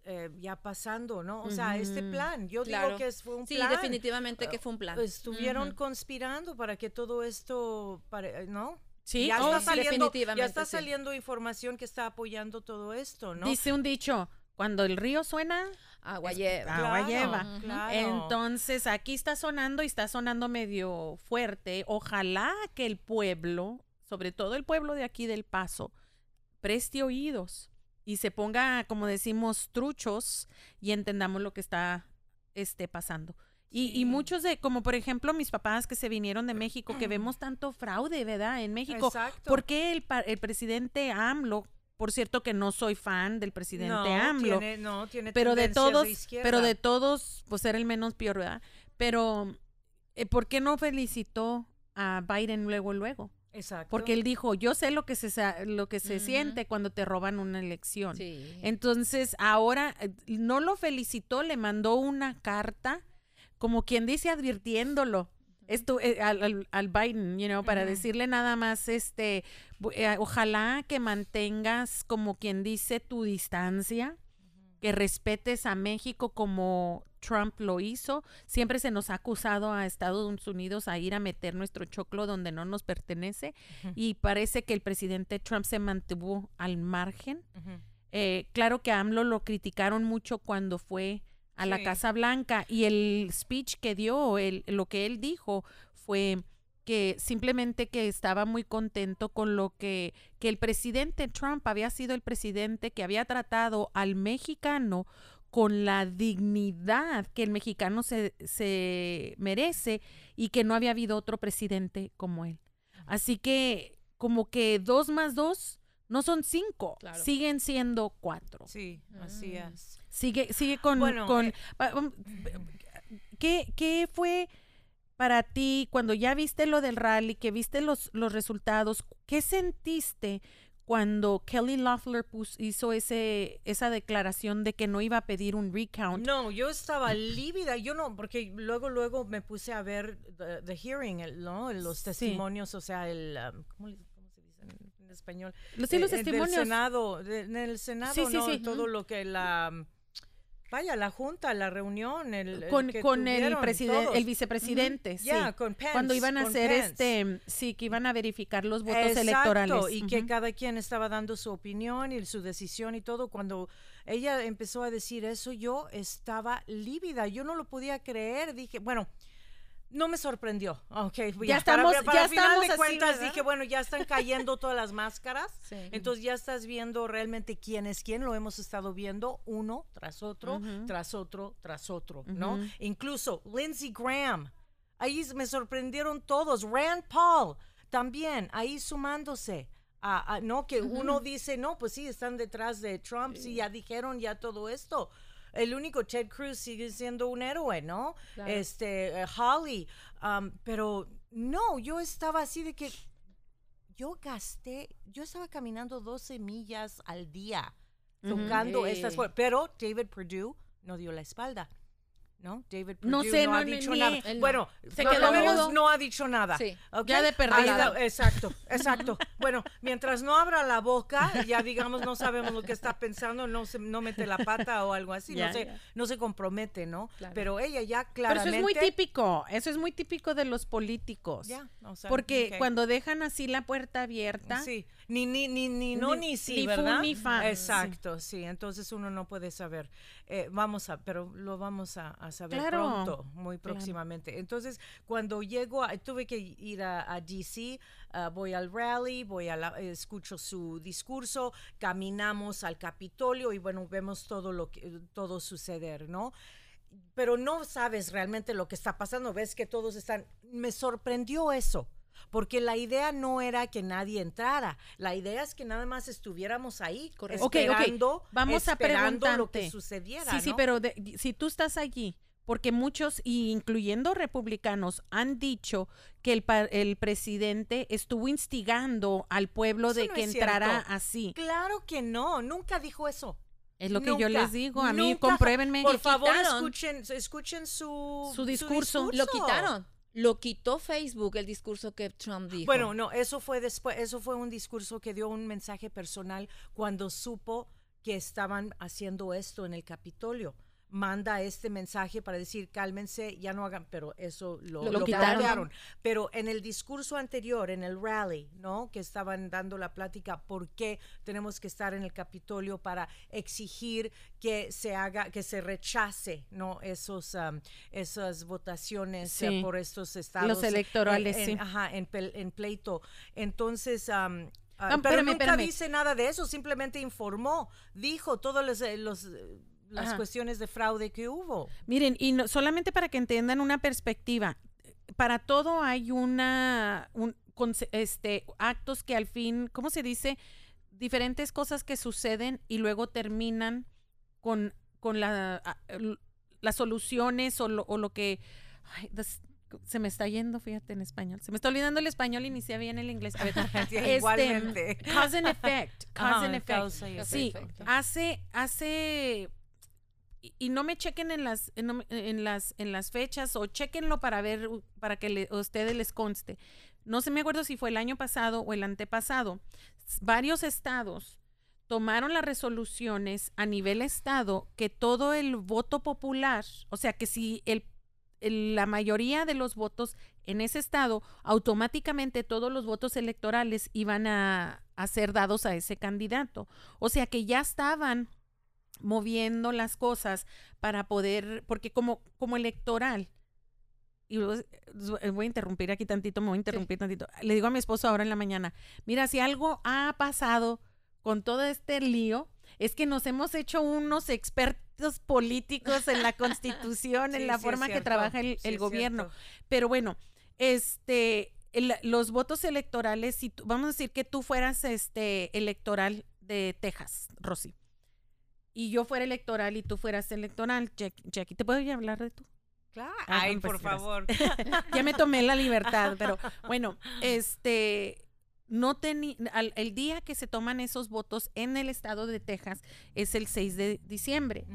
[SPEAKER 3] eh, ya pasando, ¿no? O sea, este plan, yo
[SPEAKER 2] Claro.
[SPEAKER 3] digo que es- fue un
[SPEAKER 2] Sí,
[SPEAKER 3] plan.
[SPEAKER 2] definitivamente que fue un plan.
[SPEAKER 3] Estuvieron conspirando para que todo esto, pare- ¿no?
[SPEAKER 1] Sí,
[SPEAKER 3] ya
[SPEAKER 1] oh,
[SPEAKER 3] está
[SPEAKER 1] sí,
[SPEAKER 3] saliendo, ya está
[SPEAKER 2] sí.
[SPEAKER 3] saliendo información que está apoyando todo esto, ¿no?
[SPEAKER 1] Dice un dicho, cuando el río suena,
[SPEAKER 2] Agua lleva.
[SPEAKER 1] agua lleva.
[SPEAKER 3] Claro.
[SPEAKER 1] Entonces, aquí está sonando y está sonando medio fuerte. Ojalá que el pueblo, sobre todo el pueblo de aquí del Paso, preste oídos y se ponga, como decimos, truchos y entendamos lo que está este, pasando. Y, y muchos de, como por ejemplo mis papás que se vinieron de México, que vemos tanto fraude, ¿verdad? En México.
[SPEAKER 3] Exacto.
[SPEAKER 1] ¿Por qué el, el presidente AMLO, por cierto que no soy fan del presidente
[SPEAKER 3] no,
[SPEAKER 1] AMLO,
[SPEAKER 3] Tiene, no, tiene
[SPEAKER 1] pero de todos,
[SPEAKER 3] izquierda.
[SPEAKER 1] pero de todos, pues era el menos peor, ¿verdad? Pero, eh, ¿por qué no felicitó a Biden luego, luego?
[SPEAKER 3] Exacto.
[SPEAKER 1] Porque él dijo, yo sé lo que se, lo que se siente cuando te roban una elección.
[SPEAKER 2] Sí.
[SPEAKER 1] Entonces, ahora eh, no lo felicitó, le mandó una carta, como quien dice, advirtiéndolo. Esto, eh, al, al- al Biden, you know, para decirle nada más, este, eh, ojalá que mantengas, como quien dice, tu distancia, que respetes a México como Trump lo hizo. Siempre se nos ha acusado a Estados Unidos a ir a meter nuestro choclo donde no nos pertenece y parece que el presidente Trump se mantuvo al margen. Eh, claro que a AMLO lo criticaron mucho cuando fue a la
[SPEAKER 3] Sí.
[SPEAKER 1] Casa Blanca y el speech que dio, el, lo que él dijo fue que simplemente que estaba muy contento con lo que, que el presidente Trump había sido el presidente que había tratado al mexicano con la dignidad que el mexicano se, se merece y que no había habido otro presidente como él. Así que como que dos más dos no son cinco,
[SPEAKER 2] Claro.
[SPEAKER 1] siguen siendo cuatro.
[SPEAKER 3] Sí, así
[SPEAKER 2] Mm.
[SPEAKER 3] es.
[SPEAKER 1] Sigue, sigue con,
[SPEAKER 3] Bueno,
[SPEAKER 1] con
[SPEAKER 3] eh,
[SPEAKER 1] ¿qué, qué fue para ti cuando ya viste lo del rally, que viste los, los resultados? ¿Qué sentiste cuando Kelly Loeffler hizo ese, esa declaración de que no iba a pedir un recount?
[SPEAKER 3] No, yo estaba lívida, yo no, porque luego, luego me puse a ver the, the hearing, el- ¿no? Los
[SPEAKER 1] Sí.
[SPEAKER 3] testimonios, o sea, el, um, ¿cómo, le- cómo se dice en, en español?
[SPEAKER 1] Los, sí, los
[SPEAKER 3] Eh, eh, del
[SPEAKER 1] testimonios.
[SPEAKER 3] Senado, de- en el Senado,
[SPEAKER 1] Sí, sí,
[SPEAKER 3] ¿no?
[SPEAKER 1] sí.
[SPEAKER 3] Todo lo que la, um, vaya, la junta, la reunión, el, el
[SPEAKER 1] con, el presidente, el vicepresidente, sí.
[SPEAKER 3] Con Pence,
[SPEAKER 1] Cuando iban a hacer
[SPEAKER 3] Pence.
[SPEAKER 1] este, sí, que iban a verificar los votos
[SPEAKER 3] Exacto,
[SPEAKER 1] electorales.
[SPEAKER 3] y que cada quien estaba dando su opinión y su decisión y todo. Cuando ella empezó a decir eso, yo estaba lívida, yo no lo podía creer. Dije, bueno, no me sorprendió. Ok,
[SPEAKER 1] Ya
[SPEAKER 3] para-
[SPEAKER 1] estamos-
[SPEAKER 3] para,
[SPEAKER 1] ya
[SPEAKER 3] final
[SPEAKER 1] estamos
[SPEAKER 3] de
[SPEAKER 1] así,
[SPEAKER 3] cuentas
[SPEAKER 1] ¿verdad?
[SPEAKER 3] dije, bueno, ya están cayendo todas las máscaras.
[SPEAKER 2] Sí.
[SPEAKER 3] Entonces ya estás viendo realmente quién es quién, lo hemos estado viendo uno tras otro, tras otro, tras otro, ¿no? Incluso Lindsey Graham, ahí me sorprendieron todos, Rand Paul también, ahí sumándose. A, a- no, que uno dice, no, pues sí, están detrás de Trump, sí, ya dijeron ya todo esto. El único Ted Cruz sigue siendo un héroe, ¿no?
[SPEAKER 2] Claro.
[SPEAKER 3] Este, eh, Holly, um, pero no, yo estaba así de que yo gasté, yo estaba caminando 12 millas al día tocando
[SPEAKER 2] Sí.
[SPEAKER 3] estas puertas, pero David Perdue no dio la espalda. ¿No? David Perdue
[SPEAKER 1] No sé,
[SPEAKER 3] no, ha
[SPEAKER 1] no,
[SPEAKER 3] dicho
[SPEAKER 1] ni-
[SPEAKER 3] nada.
[SPEAKER 2] Él.
[SPEAKER 3] Bueno,
[SPEAKER 1] Se
[SPEAKER 3] por
[SPEAKER 1] quedó
[SPEAKER 3] lo menos
[SPEAKER 1] mudo.
[SPEAKER 3] no ha dicho nada.
[SPEAKER 1] Ya de perdida.
[SPEAKER 3] exacto, exacto. Bueno, mientras no abra la boca, ya digamos, no sabemos lo que está pensando, no se, no mete la pata o algo así, no se, no se compromete, ¿no?
[SPEAKER 2] Claro.
[SPEAKER 3] Pero ella ya
[SPEAKER 1] Pero
[SPEAKER 3] claramente.
[SPEAKER 1] eso es muy típico, eso es muy típico de los políticos.
[SPEAKER 3] Ya, o sea,
[SPEAKER 1] Porque cuando dejan así la puerta abierta,
[SPEAKER 3] Sí, ni, ni, ni, ni no,
[SPEAKER 1] Ni-
[SPEAKER 3] ni sí,
[SPEAKER 1] ni
[SPEAKER 3] ¿verdad?
[SPEAKER 1] ni fa.
[SPEAKER 3] Exacto, sí. Entonces uno no puede saber. Eh, vamos a, pero lo vamos a, a saber
[SPEAKER 1] Claro,
[SPEAKER 3] pronto, muy próximamente. Entonces, cuando llego, a- tuve que ir a, a DC, ah, voy al rally, voy a la, escucho su discurso, caminamos al Capitolio y bueno, vemos todo lo que, todo suceder, ¿no? pero no sabes realmente lo que está pasando, ves que todos están, me sorprendió eso, porque la idea no era que nadie entrara, la idea es que nada más estuviéramos ahí,
[SPEAKER 2] Correcto.
[SPEAKER 1] Ok, ok,
[SPEAKER 3] esperando,
[SPEAKER 1] vamos a
[SPEAKER 3] esperando lo que sucediera,
[SPEAKER 1] Sí, sí, pero de- si tú estás allí, porque muchos, y incluyendo republicanos, han dicho que el, el presidente estuvo instigando al pueblo
[SPEAKER 3] Eso
[SPEAKER 1] de
[SPEAKER 3] no
[SPEAKER 1] que entrara
[SPEAKER 3] cierto.
[SPEAKER 1] así.
[SPEAKER 3] Claro que no, nunca dijo eso.
[SPEAKER 1] Es lo que yo les digo. A mí,
[SPEAKER 3] nunca.
[SPEAKER 1] compruébenme.
[SPEAKER 3] Por favor, escuchen, escuchen su,
[SPEAKER 1] Su discurso.
[SPEAKER 2] Lo quitaron. Lo quitó Facebook el discurso que Trump dijo.
[SPEAKER 3] Bueno, no, eso fue después, eso fue un discurso que dio un mensaje personal cuando supo que estaban haciendo esto en el Capitolio. Manda este mensaje para decir cálmense, ya no hagan, pero eso lo,
[SPEAKER 2] Lo
[SPEAKER 3] lo
[SPEAKER 1] quitaron.
[SPEAKER 3] cambiaron. Pero en el discurso anterior, en el rally, ¿no? Que estaban dando la plática, ¿por qué tenemos que estar en el Capitolio para exigir que se haga, que se rechace, ¿no? Esos, am, esas votaciones eh, por estos estados.
[SPEAKER 1] Los electorales,
[SPEAKER 3] en-
[SPEAKER 1] sí.
[SPEAKER 3] Ajá, en, en pleito. Entonces, am, ah,
[SPEAKER 1] Ah,
[SPEAKER 3] pero
[SPEAKER 1] espérame,
[SPEAKER 3] nunca
[SPEAKER 1] espérame.
[SPEAKER 3] dice nada de eso, simplemente informó, dijo todas los, eh, los, eh, las
[SPEAKER 1] Ajá.
[SPEAKER 3] cuestiones de fraude que hubo.
[SPEAKER 1] Miren, y no- solamente para que entiendan una perspectiva, para todo hay una, un, este, actos que al fin, ¿cómo se dice? Diferentes cosas que suceden y luego terminan con, con la, a- las soluciones o lo, o lo que... ay, se me está yendo, fíjate, en español. Se me está olvidando el español y ni sé bien el inglés. A ver, este,
[SPEAKER 3] Igualmente.
[SPEAKER 1] Cause and effect. Cause and effect. Sí, hace, hace, y- no me chequen en las, en, las, en las fechas o chequenlo para ver, para que a ustedes les conste. No se me acuerdo si fue el año pasado o el antepasado. Varios estados tomaron las resoluciones a nivel estado que todo el voto popular, o sea que si el- la mayoría de los votos en ese estado, automáticamente todos los votos electorales iban a, a ser dados a ese candidato. O sea que ya estaban moviendo las cosas para poder, porque como, como electoral, y luego, eh, voy a interrumpir aquí tantito, me voy a interrumpir tantito. Le digo a mi esposo ahora en la mañana, mira, si algo ha pasado con todo este lío, es que nos hemos hecho unos expertos políticos en la constitución, en la
[SPEAKER 3] sí
[SPEAKER 1] forma que trabaja el, gobierno. Pero bueno, este, el- los votos electorales, si tú- vamos a decir que tú fueras este electoral de Texas, Rosy, y yo fuera electoral y tú fueras electoral, Jack- Jackie, ¿te puedo ya hablar de tú?
[SPEAKER 3] Claro.
[SPEAKER 1] Ah,
[SPEAKER 3] Ay,
[SPEAKER 1] pues,
[SPEAKER 3] por
[SPEAKER 1] gracias.
[SPEAKER 3] favor.
[SPEAKER 1] ya me tomé la libertad, pero bueno, este, no tenía, el día que se toman esos votos en el estado de Texas es el 6 de diciembre,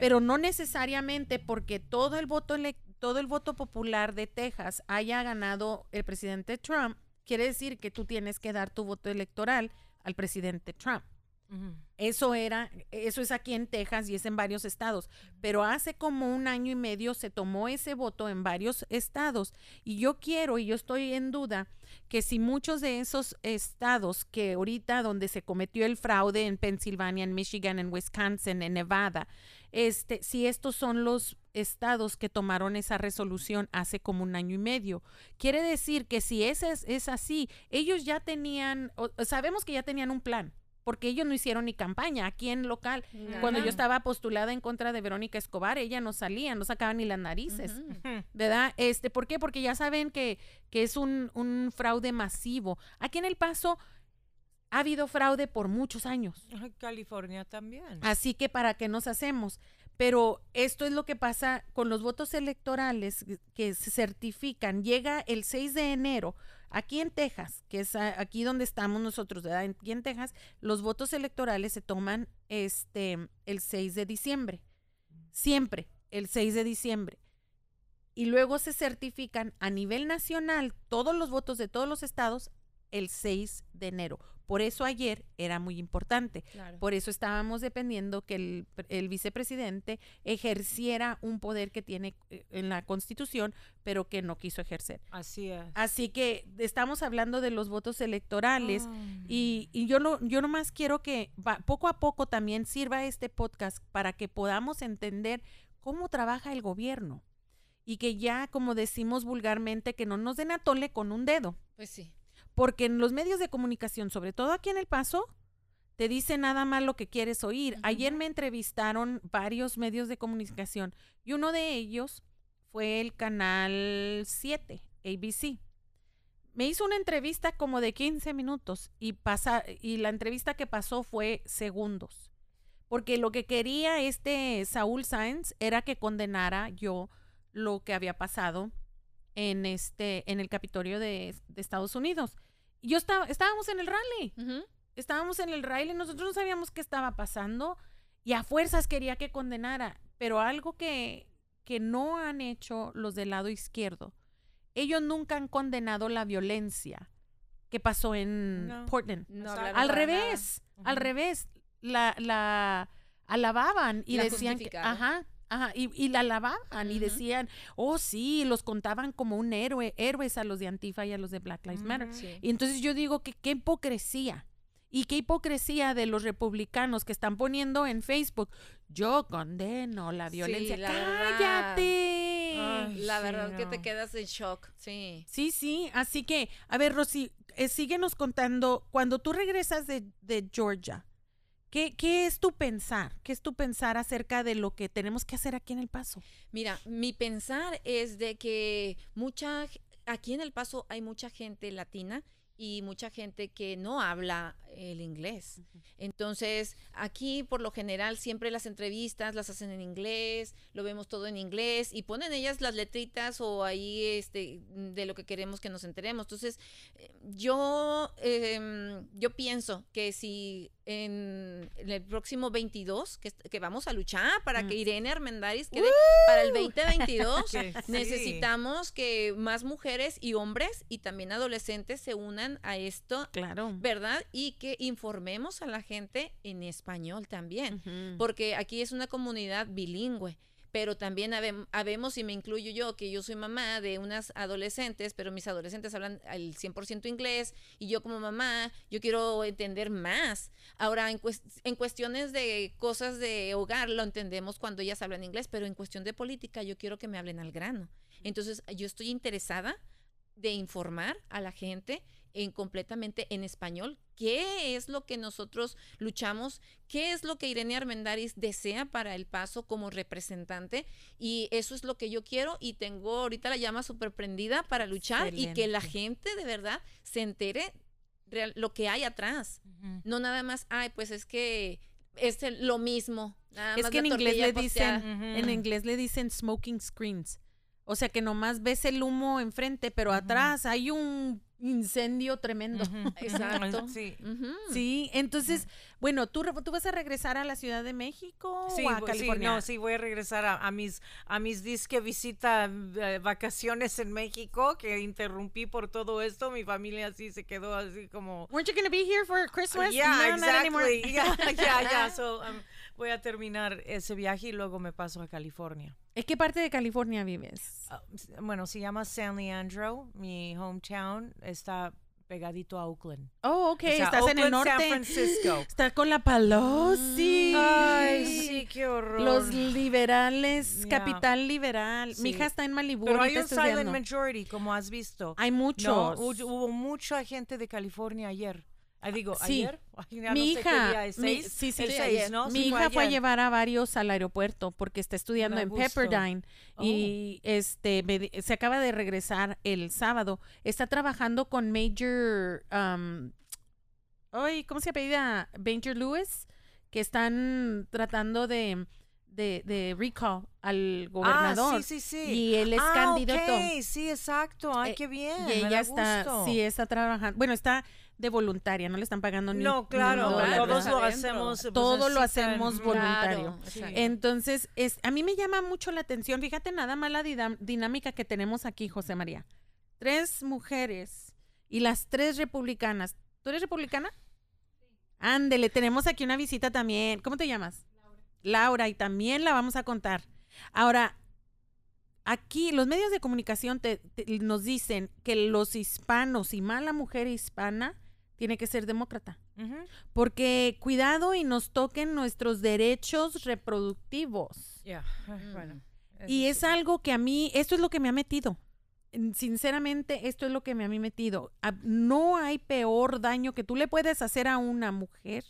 [SPEAKER 1] pero no necesariamente porque todo el voto todo el voto popular de Texas haya ganado el presidente Trump, quiere decir que tú tienes que dar tu voto electoral al presidente Trump. Eso era, eso es aquí en Texas y es en varios estados. Pero hace como un año y medio se tomó ese voto en varios estados. Y yo quiero, y yo estoy en duda, que si muchos de esos estados que ahorita donde se cometió el fraude en Pensilvania, en Michigan, en Wisconsin, en Nevada, este, si estos son los estados que tomaron esa resolución hace como un año y medio. Quiere decir que si ese es, es así, ellos ya tenían, sabemos que ya tenían un plan porque ellos no hicieron ni campaña aquí en local. Cuando yo estaba postulada en contra de Verónica Escobar, ella no salía, no sacaba ni las narices, ¿verdad? Este, ¿Por qué? Porque ya saben que, que es un, un, fraude masivo. Aquí en El Paso ha habido fraude por muchos años.
[SPEAKER 3] California también.
[SPEAKER 1] Así que para qué nos hacemos. Pero esto es lo que pasa con los votos electorales que se certifican. Llega el 6 de enero. Aquí en Texas, que es aquí donde estamos nosotros, ¿verdad? Aquí en Texas, los votos electorales se toman este el 6 de diciembre. Siempre, el 6 de diciembre. Y luego se certifican a nivel nacional todos los votos de todos los estados el 6 de enero. Por eso ayer era muy importante. Por eso estábamos dependiendo que el, vicepresidente ejerciera un poder que tiene eh, en la Constitución, pero que no quiso ejercer.
[SPEAKER 3] Así es.
[SPEAKER 1] Así que estamos hablando de los votos electorales y, yo, no, yo nomás quiero que poco a poco también sirva este podcast para que podamos entender cómo trabaja el gobierno y que ya, como decimos vulgarmente, que no nos den a tole con un dedo.
[SPEAKER 2] Pues sí.
[SPEAKER 1] Porque en los medios de comunicación, sobre todo aquí en El Paso, te dice nada más lo que quieres oír. Ayer me entrevistaron varios medios de comunicación y uno de ellos fue el canal 7, ABC. Me hizo una entrevista como de 15 minutos y, pasa, y la entrevista que pasó fue segundos. Porque lo que quería este Saúl Sáenz era que condenara yo lo que había pasado en este en el Capitolio de, Estados Unidos. yo estaba, estábamos en el rally. Estábamos en el rally, nosotros no sabíamos qué estaba pasando y a fuerzas quería que condenara, pero algo que, que no han hecho los del lado izquierdo, ellos nunca han condenado la violencia que pasó en Portland. al revés, al revés, la, la alababan y decían que, ajá, Ajá, y, la alababan y decían, oh sí, los contaban como un héroe, héroes a los de Antifa y a los de Black Lives Matter. Y entonces yo digo que qué hipocresía. Y qué hipocresía de los republicanos que están poniendo en Facebook, yo condeno la violencia. ¡Cállate!
[SPEAKER 2] la verdad que te quedas en shock, sí.
[SPEAKER 1] Sí, sí, así que, a ver, Rosy, eh, síguenos contando, cuando tú regresas de, de Georgia, ¿Qué, es tu pensar? ¿Qué es tu pensar acerca de lo que tenemos que hacer aquí en El Paso?
[SPEAKER 2] Mira, mi pensar es de que mucha, aquí en El Paso hay mucha gente latina y mucha gente que no habla el inglés. Entonces, aquí por lo general siempre las entrevistas las hacen en inglés, lo vemos todo en inglés y ponen ellas las letritas o ahí este de lo que queremos que nos enteremos. Entonces, eh, yo em, yo pienso que si en, el próximo 22, que, vamos a luchar para que Irene Armendáriz quede para el 2022, necesitamos que más mujeres y hombres y también adolescentes se unan a esto,
[SPEAKER 1] claro.
[SPEAKER 2] ¿verdad? Y que informemos a la gente en español también, porque aquí es una comunidad bilingüe pero también habemos, y me incluyo yo, que yo soy mamá de unas adolescentes, pero mis adolescentes hablan al 100% inglés, y yo como mamá, yo quiero entender más. Ahora, en, en, cuestiones de cosas de hogar, lo entendemos cuando ellas hablan inglés, pero en cuestión de política, yo quiero que me hablen al grano. Entonces, yo estoy interesada de informar a la gente en completamente en español. ¿Qué es lo que nosotros luchamos? ¿Qué es lo que Irene Armendaris desea para el paso como representante? Y eso es lo que yo quiero y tengo ahorita la llama súper prendida para luchar y que la gente de verdad se entere lo que hay atrás. No nada más, ay, pues es que es lo mismo.
[SPEAKER 1] es que en inglés le dicen, en inglés le dicen smoking screens O sea que nomás ves el humo enfrente, pero atrás hay un incendio tremendo.
[SPEAKER 2] Exacto.
[SPEAKER 3] Sí.
[SPEAKER 1] Sí, entonces, bueno, ¿tú, re- ¿tú vas a regresar a la Ciudad de México
[SPEAKER 3] Sí,
[SPEAKER 1] o a
[SPEAKER 3] voy- sí,
[SPEAKER 1] California?
[SPEAKER 3] no, sí, voy a regresar a, a mis a mis disque visita eh, vacaciones en México que interrumpí por todo esto. Mi familia así se quedó así como
[SPEAKER 1] Weren't you going to be here for Christmas?
[SPEAKER 3] Yeah,
[SPEAKER 1] No,
[SPEAKER 3] exactly. Yeah, yeah, yeah. So um, voy a terminar ese viaje y luego me paso a California.
[SPEAKER 1] ¿En qué parte de California vives?
[SPEAKER 3] Ah, bueno, se llama San Leandro, mi hometown está pegadito a Oakland.
[SPEAKER 1] Oh, ok,
[SPEAKER 3] O sea,
[SPEAKER 1] estás en el
[SPEAKER 3] Oakland, San
[SPEAKER 1] norte.
[SPEAKER 3] Francisco.
[SPEAKER 1] Está con la Palosi.
[SPEAKER 3] Ay, sí, qué horror.
[SPEAKER 1] Los liberales, capital liberal. Mi hija está en Malibu
[SPEAKER 3] Pero hay un silent majority, como has visto.
[SPEAKER 1] Hay
[SPEAKER 3] No,
[SPEAKER 1] muchos.
[SPEAKER 3] hu- hubo mucha gente de California ayer. Ah, digo,
[SPEAKER 1] Sí.
[SPEAKER 3] ayer. No
[SPEAKER 1] mi
[SPEAKER 3] sé qué
[SPEAKER 1] hija,
[SPEAKER 3] día es,
[SPEAKER 1] mi-
[SPEAKER 3] seis.
[SPEAKER 1] sí, sí,
[SPEAKER 3] El
[SPEAKER 1] sí,
[SPEAKER 3] seis,
[SPEAKER 2] ayer.
[SPEAKER 3] ¿no?
[SPEAKER 1] Mi hija fue a llevar a varios al aeropuerto porque está estudiando en. Pepperdine y este me di- se acaba de regresar el sábado. Está trabajando con Major, um, ay, ¿cómo se apellida? Major Lewis, que están tratando de, de, de recall al gobernador.
[SPEAKER 3] Ah, sí, sí, sí.
[SPEAKER 1] Y él es
[SPEAKER 3] ah,
[SPEAKER 1] candidato.
[SPEAKER 3] ok, sí, exacto. Ay,
[SPEAKER 1] Eh,
[SPEAKER 3] qué bien.
[SPEAKER 1] Y ella está,
[SPEAKER 3] gusto.
[SPEAKER 1] sí, está trabajando. Bueno, está de voluntaria, no le están pagando ni
[SPEAKER 3] No, claro,
[SPEAKER 1] dólar,
[SPEAKER 3] todos
[SPEAKER 1] ¿verdad?
[SPEAKER 3] lo hacemos. pues,
[SPEAKER 1] Todo lo hacemos voluntario.
[SPEAKER 3] Sí.
[SPEAKER 1] Entonces, es, a mí me llama mucho la atención. Fíjate nada más la dinámica que tenemos aquí, José María. Tres mujeres y las tres republicanas. ¿Tú eres republicana? Ándele, tenemos aquí una visita también. ¿Cómo te llamas? Laura. y también la vamos a contar. Ahora, aquí los medios de comunicación te- te- nos dicen que los hispanos y más la mujer hispana tiene que ser demócrata. Porque cuidado y nos toquen nuestros derechos reproductivos.
[SPEAKER 3] Ya, ay,
[SPEAKER 2] Mm.
[SPEAKER 3] bueno.
[SPEAKER 1] Y es algo que a mí, esto es lo que me ha metido. Sinceramente, esto es lo que me ha mí metido. Ah, No hay peor daño que tú le puedes hacer a una mujer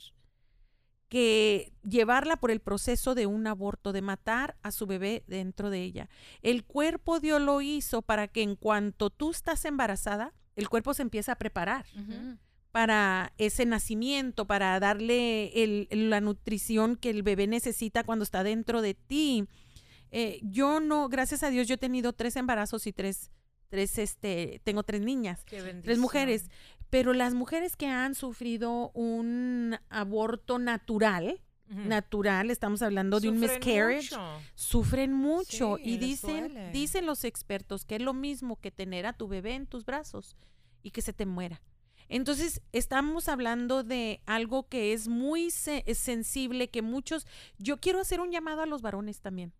[SPEAKER 1] que llevarla por el proceso de un aborto, de matar a su bebé dentro de ella. El cuerpo Dios lo hizo para que en cuanto tú estás embarazada, el cuerpo se empieza a preparar
[SPEAKER 2] Ujú.
[SPEAKER 1] Para ese nacimiento, para darle el- la nutrición que el bebé necesita cuando está dentro de ti. Eh, yo no, gracias a Dios, yo he tenido tres embarazos y tres, tres, este, tengo tres niñas, tres mujeres. Pero las mujeres que han sufrido un aborto natural, natural, estamos hablando de un miscarriage,
[SPEAKER 3] mucho.
[SPEAKER 1] sufren mucho
[SPEAKER 3] Sí,
[SPEAKER 1] y dicen,
[SPEAKER 3] duele.
[SPEAKER 1] dicen los expertos que es lo mismo que tener a tu bebé en tus brazos y que se te muera. Entonces, estamos hablando de algo que es muy se- sensible, que muchos, yo quiero hacer un llamado a los varones también.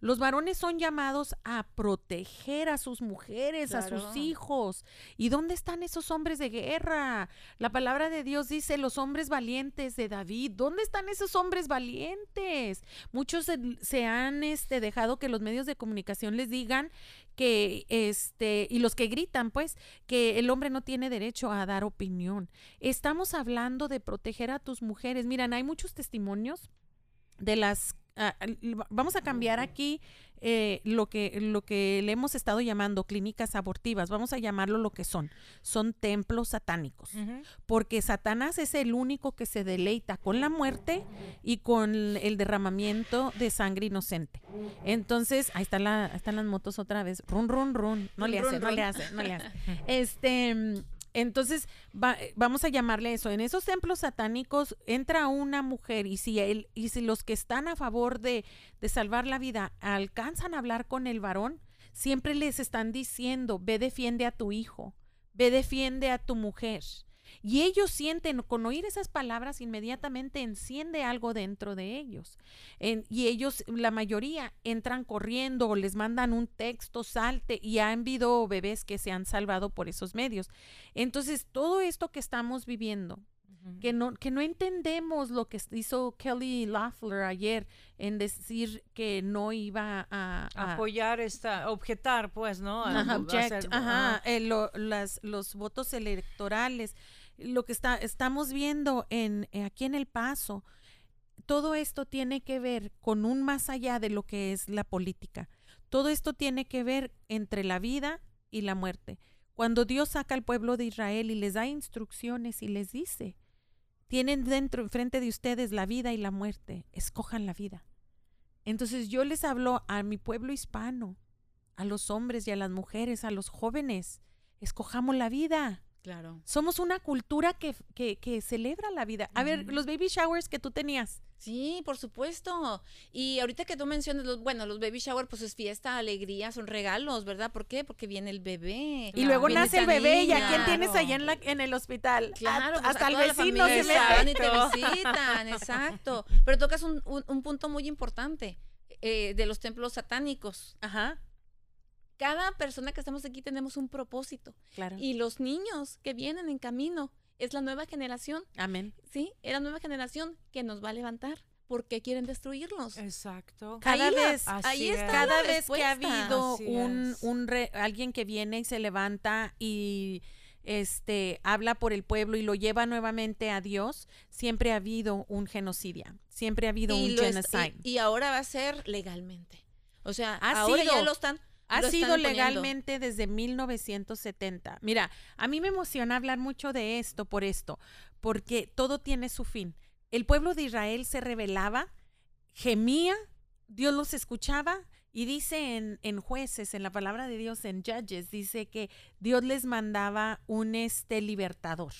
[SPEAKER 1] Los varones son llamados a proteger a sus mujeres, a sus hijos. ¿Y dónde están esos hombres de guerra? La palabra de Dios dice los hombres valientes de David. ¿Dónde están esos hombres valientes? Muchos se, se han este, dejado que los medios de comunicación les digan que, este, y los que gritan, pues, que el hombre no tiene derecho a dar opinión. Estamos hablando de proteger a tus mujeres. Miran, hay muchos testimonios de las ah, vamos a cambiar aquí eh, lo que lo que le hemos estado llamando clínicas abortivas vamos a llamarlo lo que son son templos satánicos porque Satanás es el único que se deleita con la muerte y con el derramamiento de sangre inocente. Entonces, ahí están, la, ahí están las motos otra vez. Run, run, run. No le
[SPEAKER 2] run,
[SPEAKER 1] hace, no le hace, no le hace. Este, entonces, va- vamos a llamarle eso. En esos templos satánicos entra una mujer y si, él, y si los que están a favor de, de salvar la vida alcanzan a hablar con el varón, siempre les están diciendo, ve defiende a tu hijo, ve defiende a tu mujer. Y ellos sienten, con oír esas palabras, inmediatamente enciende algo dentro de ellos. En- y ellos, la mayoría, entran corriendo o les mandan un texto, salte, y han habido bebés que se han salvado por esos medios. Entonces, todo esto que estamos viviendo, que no, que no entendemos lo que hizo Kelly Loeffler ayer en decir que no iba a, a-
[SPEAKER 3] apoyar esta objetar pues no A-
[SPEAKER 1] Ajá,
[SPEAKER 3] a
[SPEAKER 1] object,
[SPEAKER 3] hacer-
[SPEAKER 1] ajá,
[SPEAKER 3] ajá.
[SPEAKER 1] eh, lo- las, los votos electorales, lo que está, estamos viendo en, eh, aquí en El Paso, todo esto tiene que ver con un más allá de lo que es la política. Todo esto tiene que ver entre la vida y la muerte. Cuando Dios saca al pueblo de Israel y les da instrucciones y les dice, tienen dentro, enfrente de ustedes la vida y la muerte, escojan la vida. Entonces yo les hablo a mi pueblo hispano, a los hombres y a las mujeres, a los jóvenes, escojamos la vida.
[SPEAKER 2] Claro.
[SPEAKER 1] Somos una cultura que, que, que celebra la vida. A ver, los baby showers que tú tenías.
[SPEAKER 2] Sí, por supuesto. Y ahorita que tú mencionas, los, bueno, los baby shower, pues es fiesta, alegría, son regalos, ¿verdad? ¿Por qué? Porque viene el bebé.
[SPEAKER 1] Y luego
[SPEAKER 2] Viene
[SPEAKER 1] nace el bebé y a quién tienes allá en, la, en el hospital. A-
[SPEAKER 2] Claro, pues, a
[SPEAKER 1] hasta el vecino se
[SPEAKER 2] van y te visitan, exacto. Pero tocas un, un- un punto muy importante eh, de los templos satánicos.
[SPEAKER 1] Ajá,
[SPEAKER 2] Cada persona que estamos aquí tenemos un propósito.
[SPEAKER 1] claro.
[SPEAKER 2] Y los niños que vienen en camino es la nueva generación,
[SPEAKER 1] Amén.
[SPEAKER 2] ¿sí? Es la nueva generación que nos va a levantar porque quieren destruirlos.
[SPEAKER 3] Exacto.
[SPEAKER 1] Cada
[SPEAKER 2] Ahí la-
[SPEAKER 1] vez,
[SPEAKER 3] Así
[SPEAKER 2] ahí está
[SPEAKER 3] es.
[SPEAKER 1] cada vez que ha habido
[SPEAKER 3] Así
[SPEAKER 1] un, un re- alguien que viene y se levanta y este habla por el pueblo y lo lleva nuevamente a Dios, siempre ha habido un genocidio, siempre ha habido un genocide.
[SPEAKER 2] y, y ahora va a ser legalmente. O sea,
[SPEAKER 1] Ha
[SPEAKER 2] ahora ya lo están.
[SPEAKER 1] Ha
[SPEAKER 2] están
[SPEAKER 1] sido legalmente desde 1970. Mira, a mí me emociona hablar mucho de esto por esto, porque todo tiene su fin. El pueblo de Israel se rebelaba, gemía, Dios los escuchaba y dice en, en jueces, en la palabra de Dios, en Judges, dice que Dios les mandaba un este libertador.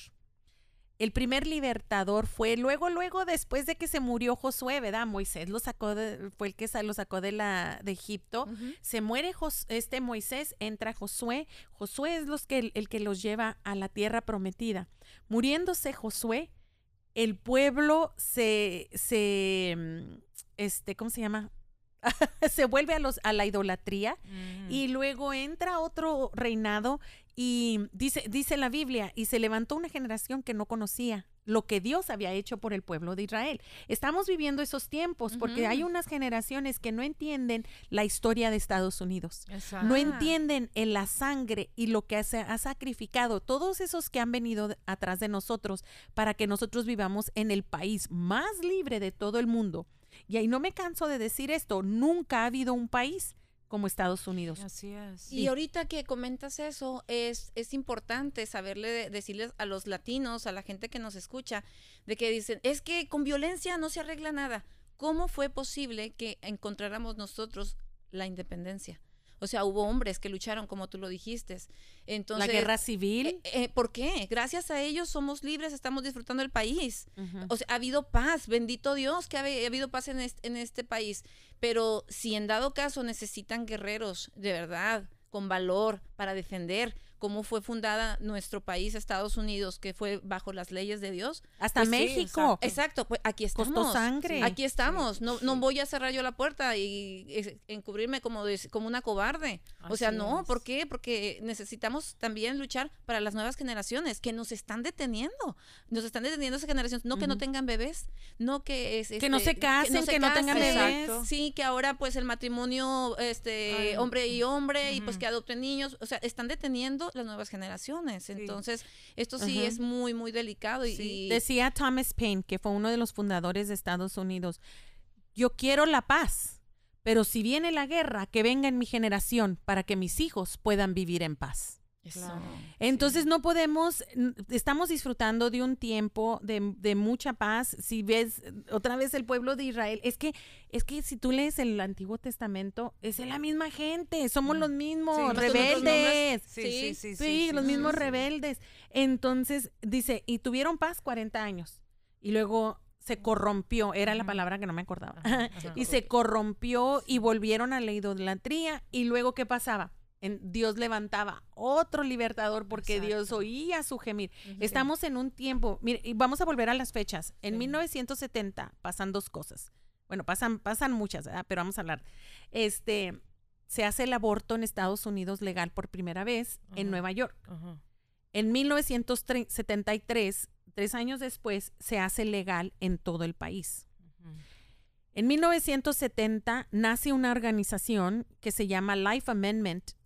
[SPEAKER 1] El primer libertador fue luego, luego después de que se murió Josué, ¿verdad? Moisés lo sacó de- fue el que lo sacó de la de Egipto. Se muere Jos- este Moisés, entra Josué. Josué es los que, el que los lleva a la tierra prometida. Muriéndose Josué, el pueblo se, se mm, este, ¿cómo se llama? se vuelve a los a la idolatría
[SPEAKER 3] Ujú.
[SPEAKER 1] y luego entra otro reinado y dice dice la Biblia y se levantó una generación que no conocía lo que Dios había hecho por el pueblo de Israel. Estamos viviendo esos tiempos porque hay unas generaciones que no entienden la historia de Estados Unidos.
[SPEAKER 3] Exacto.
[SPEAKER 1] No
[SPEAKER 2] Ah.
[SPEAKER 1] entienden en la sangre y lo que se ha sacrificado todos esos que han venido atrás de nosotros para que nosotros vivamos en el país más libre de todo el mundo. Y ahí no me canso de decir esto, nunca ha habido un país como Estados Unidos.
[SPEAKER 3] Así es.
[SPEAKER 2] Y ahorita que comentas eso, es, es importante saberle, decirles a los latinos, a la gente que nos escucha, de que dicen, es que con violencia no se arregla nada. ¿Cómo fue posible que encontráramos nosotros la independencia? O sea, hubo hombres que lucharon, como tú lo dijiste. Entonces,
[SPEAKER 1] la guerra civil.
[SPEAKER 2] eh, eh, ¿Por qué? Gracias a ellos somos libres, estamos disfrutando del país. O sea, ha habido paz, bendito Dios que ha habido paz en este, en este país. Pero si en dado caso necesitan guerreros de verdad, con valor, para defender cómo fue fundada nuestro país, Estados Unidos, que fue bajo las leyes de Dios.
[SPEAKER 1] Hasta
[SPEAKER 3] pues sí,
[SPEAKER 1] México.
[SPEAKER 2] Exacto, pues aquí estamos.
[SPEAKER 1] Costó sangre.
[SPEAKER 2] Aquí estamos. no, no
[SPEAKER 3] sí.
[SPEAKER 2] voy a cerrar yo la puerta y encubrirme como, de- como una cobarde. o sea, no,
[SPEAKER 3] es.
[SPEAKER 2] ¿por qué? Porque necesitamos también luchar para las nuevas generaciones que nos están deteniendo. Nos están deteniendo esas generaciones. No que no tengan bebés, no que... Es,
[SPEAKER 1] Que no
[SPEAKER 2] este,
[SPEAKER 1] se casen, que no tengan
[SPEAKER 2] casen.
[SPEAKER 1] bebés.
[SPEAKER 3] Exacto.
[SPEAKER 2] Sí, que ahora pues el matrimonio este
[SPEAKER 3] Ay,
[SPEAKER 2] hombre y hombre y pues que adopten niños. O sea, están deteniendo las nuevas generaciones. Entonces, esto sí es muy, muy delicado y...
[SPEAKER 3] Sí.
[SPEAKER 2] y-
[SPEAKER 1] Decía Thomas Paine, que fue uno de los fundadores de Estados Unidos, yo quiero la paz, pero si viene la guerra, que venga en mi generación para que mis hijos puedan vivir en paz.
[SPEAKER 3] Claro.
[SPEAKER 1] Entonces
[SPEAKER 3] Sí.
[SPEAKER 1] no podemos, estamos disfrutando de un tiempo de, de mucha paz. Si ves eh, otra vez el pueblo de Israel, es que, es que si tú lees el Antiguo Testamento, es la misma gente, somos
[SPEAKER 3] Mm.
[SPEAKER 1] los mismos,
[SPEAKER 3] Sí,
[SPEAKER 1] rebeldes.
[SPEAKER 3] Sí,
[SPEAKER 2] Sí,
[SPEAKER 3] sí,
[SPEAKER 1] los mismos rebeldes. Entonces, dice, y tuvieron paz 40 años. Y luego se corrompió, era la palabra que no me acordaba.
[SPEAKER 3] Ajá, ajá.
[SPEAKER 1] y se corrompió y volvieron a la idolatría. Y luego, ¿qué pasaba? En- Dios levantaba otro libertador porque Dios oía su gemir. Estamos en un tiempo, mire, y vamos a volver a las fechas. En
[SPEAKER 3] Sí.
[SPEAKER 1] 1970 pasan dos cosas. Bueno, pasan, pasan muchas, ¿verdad? pero vamos a hablar. Este, se hace el aborto en Estados Unidos legal por primera vez en. Nueva York. En 1973, tres años después, se hace legal en todo el país. En 1970 nace una organización que se llama lifeamendment.org.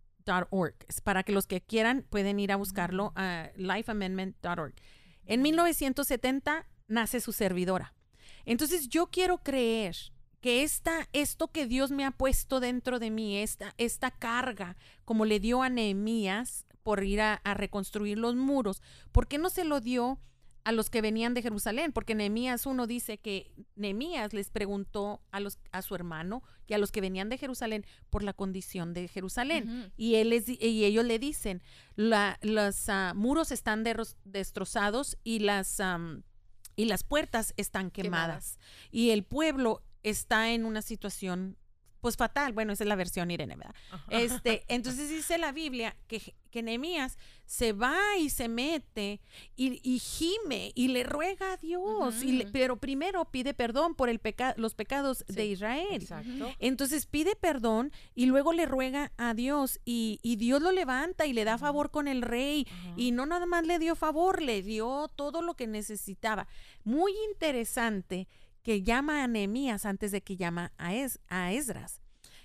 [SPEAKER 1] Es para que los que quieran pueden ir a buscarlo a lifeamendment.org. En 1970 nace su servidora. Entonces yo quiero creer que esta, esto que Dios me ha puesto dentro de mí, esta, esta carga, como le dio a Nehemías por ir a, a reconstruir los muros, ¿por qué no se lo dio a los que venían de Jerusalén, porque Nehemías 1 dice que Nehemías les preguntó a, los, a su hermano y a los que venían de Jerusalén por la condición de Jerusalén. Y, él les y ellos le dicen, la- los ah, muros están destrozados y las, am, y las puertas están quemadas. Y el pueblo está en una situación pues fatal. Bueno, esa es la versión Irene, ¿verdad? Este, entonces dice la Biblia que, que Nehemías se va y se mete y, y gime y le ruega a Dios, y le-
[SPEAKER 2] Ujú.
[SPEAKER 1] pero primero pide perdón por el peca- los pecados de Israel.
[SPEAKER 3] Exacto.
[SPEAKER 1] Entonces pide perdón y luego le ruega a Dios y, y Dios lo levanta y le da favor con el rey. Y no nada más le dio favor, le dio todo lo que necesitaba. Muy interesante que llama a Nehemías antes de que llama a, Es- a Esdras.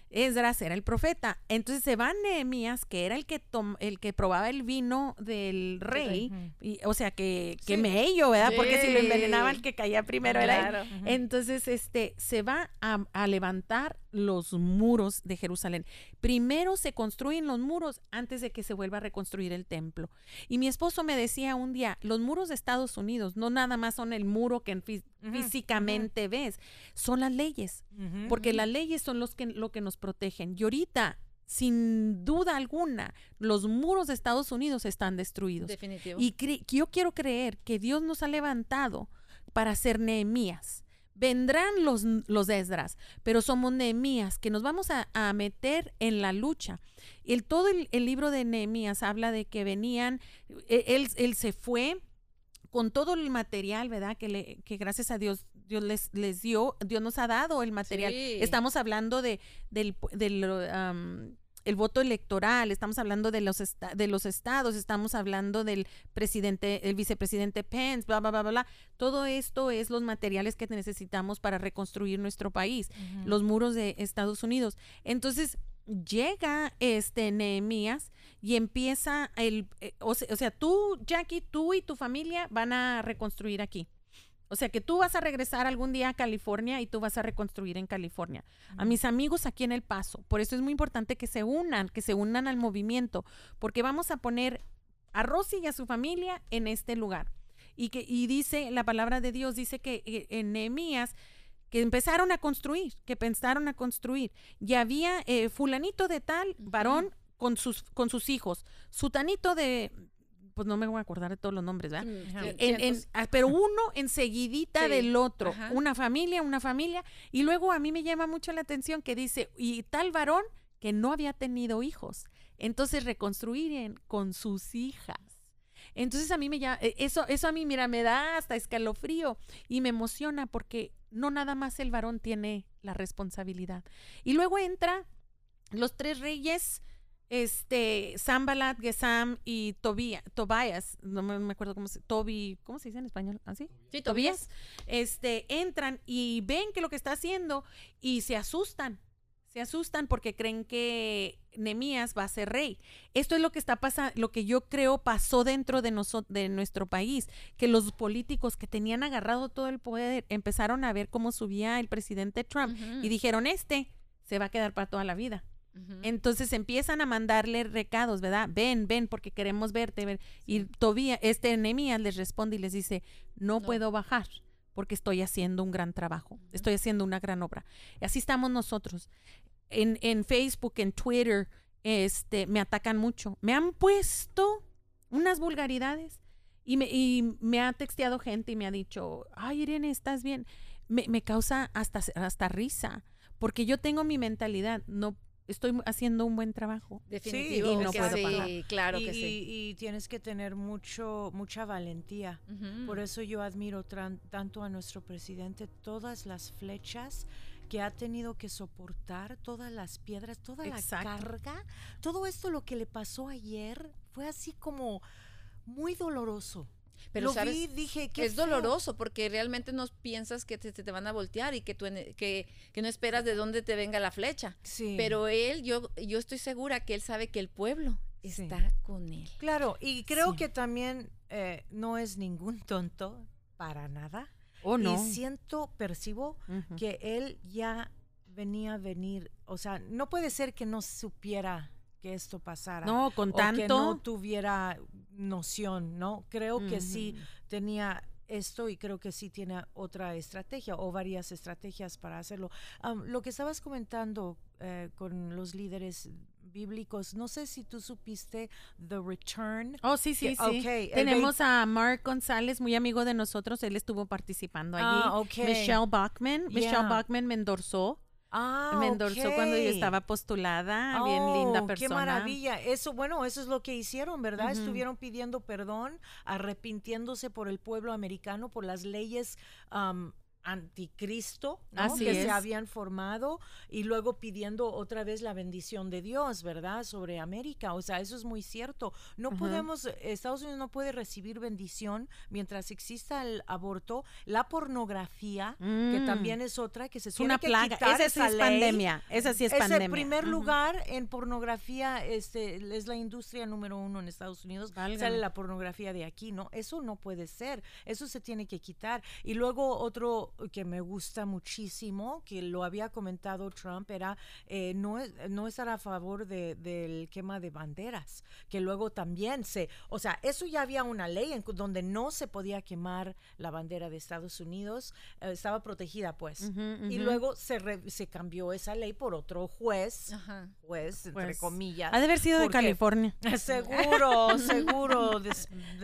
[SPEAKER 1] Esdras era el profeta. Entonces se va Nehemías, que era el que, tom- el que probaba el vino del rey. Y, o sea, que, que
[SPEAKER 2] Sí.
[SPEAKER 1] mello, ¿verdad? Porque si lo envenenaba el que caía primero era él. Entonces, este, se va a, a levantar los muros de Jerusalén. Primero se construyen los muros antes de que se vuelva a reconstruir el templo. Y mi esposo me decía un día, los muros de Estados Unidos no nada más son el muro que fí- físicamente ves, son las leyes, porque las leyes son los que, lo que nos protegen. Y ahorita, sin duda alguna, los muros de Estados Unidos están destruidos.
[SPEAKER 2] Definitivo.
[SPEAKER 1] Y yo quiero creer que Dios nos ha levantado para ser Nehemías. Vendrán los, los Esdras, pero somos Nehemías que nos vamos a, a meter en la lucha. El, todo el, el libro de Nehemías habla de que venían, e- él, él se fue con todo el material, ¿verdad? Que, le, que gracias a Dios Dios les, les dio, Dios nos ha dado el material.
[SPEAKER 2] Sí.
[SPEAKER 1] Estamos hablando de, del, del, um, el voto electoral, estamos hablando de los, de los estados, estamos hablando del presidente, el vicepresidente Pence, bla, bla, bla, bla, bla. Todo esto es los materiales que necesitamos para reconstruir nuestro país, los muros de Estados Unidos. Entonces llega este Nehemías y empieza el, eh, o, o sea, tú, Jackie, tú y tu familia van a reconstruir aquí. O sea que tú vas a regresar algún día a California y tú vas a reconstruir en California. A mis amigos aquí en El Paso. Por eso es muy importante que se unan, que se unan al movimiento, porque vamos a poner a Rosy y a su familia en este lugar. Y que y dice la palabra de Dios dice que eh, en Nehemías que empezaron a construir, que pensaron a construir. Y había eh, fulanito de tal, varón, con sus, con sus hijos. Sutanito de, pues no me voy a acordar de todos los nombres, ¿verdad?
[SPEAKER 2] Mm,
[SPEAKER 1] En- en-
[SPEAKER 2] cientos.
[SPEAKER 1] ah, pero uno enseguidita
[SPEAKER 2] Sí,
[SPEAKER 1] del otro,
[SPEAKER 2] ajá.
[SPEAKER 1] una familia, una familia, y luego a mí me llama mucho la atención que dice, y tal varón que no había tenido hijos, entonces reconstruirían con sus hijas. Entonces a mí me llama, eh, eso, eso a mí, mira, me da hasta escalofrío y me emociona porque no nada más el varón tiene la responsabilidad. Y luego entra los tres reyes, este, Sambalat, Gesam y Tobía, Tobias, no me, acuerdo cómo se, Tobi, ¿cómo se dice en español? ¿Así?
[SPEAKER 2] Sí,
[SPEAKER 1] Tobías, este, entran y ven que lo que está haciendo y se asustan. Se asustan porque creen que Nemías va a ser rey. Esto es lo que está pasando, lo que yo creo pasó dentro de, de nuestro país, que los políticos que tenían agarrado todo el poder empezaron a ver cómo subía el presidente Trump y dijeron, este se va a quedar para toda la vida. Entonces empiezan a mandarle recados, ¿verdad? Ven, ven, porque queremos verte. ver. Y todavía este Nehemías les responde y les dice, no,
[SPEAKER 2] No.
[SPEAKER 1] puedo bajar porque estoy haciendo un gran trabajo, estoy haciendo una gran obra. Y así estamos nosotros. En, en Facebook, en Twitter, este, me atacan mucho. Me han puesto unas vulgaridades y me, y me ha texteado gente y me ha dicho, ay Irene, ¿estás bien? Me, me causa hasta, hasta risa, porque yo tengo mi mentalidad, no estoy haciendo un buen trabajo.
[SPEAKER 2] Definitivo.
[SPEAKER 1] y no puedo
[SPEAKER 2] sí,
[SPEAKER 1] parar.
[SPEAKER 2] claro
[SPEAKER 3] y,
[SPEAKER 2] que sí.
[SPEAKER 3] y- y tienes que tener mucho, mucha valentía. Por eso yo admiro tanto a nuestro presidente, todas las flechas que ha tenido que soportar, todas las piedras, toda
[SPEAKER 1] Exacto.
[SPEAKER 3] la carga, todo esto lo que le pasó ayer fue así como muy doloroso.
[SPEAKER 2] Pero
[SPEAKER 3] lo
[SPEAKER 2] sabes,
[SPEAKER 3] vi, dije, qué
[SPEAKER 2] es
[SPEAKER 3] feo.
[SPEAKER 2] doloroso porque realmente no piensas que te, te van a voltear y que, tú, que, que no esperas de dónde te venga la flecha.
[SPEAKER 3] Sí.
[SPEAKER 2] Pero él, yo, yo estoy segura que él sabe que el pueblo
[SPEAKER 3] Sí.
[SPEAKER 2] está con él.
[SPEAKER 3] Claro, y creo
[SPEAKER 1] Sí.
[SPEAKER 3] que también eh, no es ningún tonto para nada.
[SPEAKER 1] Oh, no.
[SPEAKER 3] Y siento, percibo que él ya venía a venir. O sea, no puede ser que no supiera que esto pasara.
[SPEAKER 1] No, con
[SPEAKER 3] o que no
[SPEAKER 1] tanto.
[SPEAKER 3] tuviera, noción, ¿no? Creo que sí tenía esto y creo que sí tiene otra estrategia o varias estrategias para hacerlo. lo que estabas comentando eh, con los líderes bíblicos, no sé si tú supiste The Return.
[SPEAKER 1] Oh, sí, sí, sí. Tenemos a Mark González, muy amigo de nosotros, él estuvo participando allí. Ah, Michelle Bachman, Michelle Bachman me endorsó. Ah, me endorsó cuando yo estaba postulada, bien linda persona.
[SPEAKER 3] Oh, qué maravilla. Eso, bueno, eso es lo que hicieron, ¿verdad? Estuvieron pidiendo perdón, arrepintiéndose por el pueblo americano, por las leyes anticristo que se habían formado y luego pidiendo otra vez la bendición de Dios, ¿verdad? Sobre América. O sea, eso es muy cierto. No podemos, Estados Unidos no puede recibir bendición mientras exista el aborto, la pornografía, que mm. también es otra que se
[SPEAKER 1] tiene una plaga. esa sí es pandemia. Esa sí es, es pandemia.
[SPEAKER 3] el primer lugar en pornografía, este, es la industria número uno en Estados Unidos. Sale la pornografía de aquí, ¿no? Eso no puede ser. Eso se tiene que quitar. Y luego otro que me gusta muchísimo, que lo había comentado Trump, era eh, no, no estar a favor de, del quema de banderas, que luego también se, o sea, eso ya había una ley en donde no se podía quemar la bandera de Estados Unidos, eh, estaba protegida pues, y luego se, se cambió esa ley por otro juez, juez, entre pues, comillas.
[SPEAKER 1] Ha de haber sido de California.
[SPEAKER 3] Seguro, seguro,
[SPEAKER 1] o de,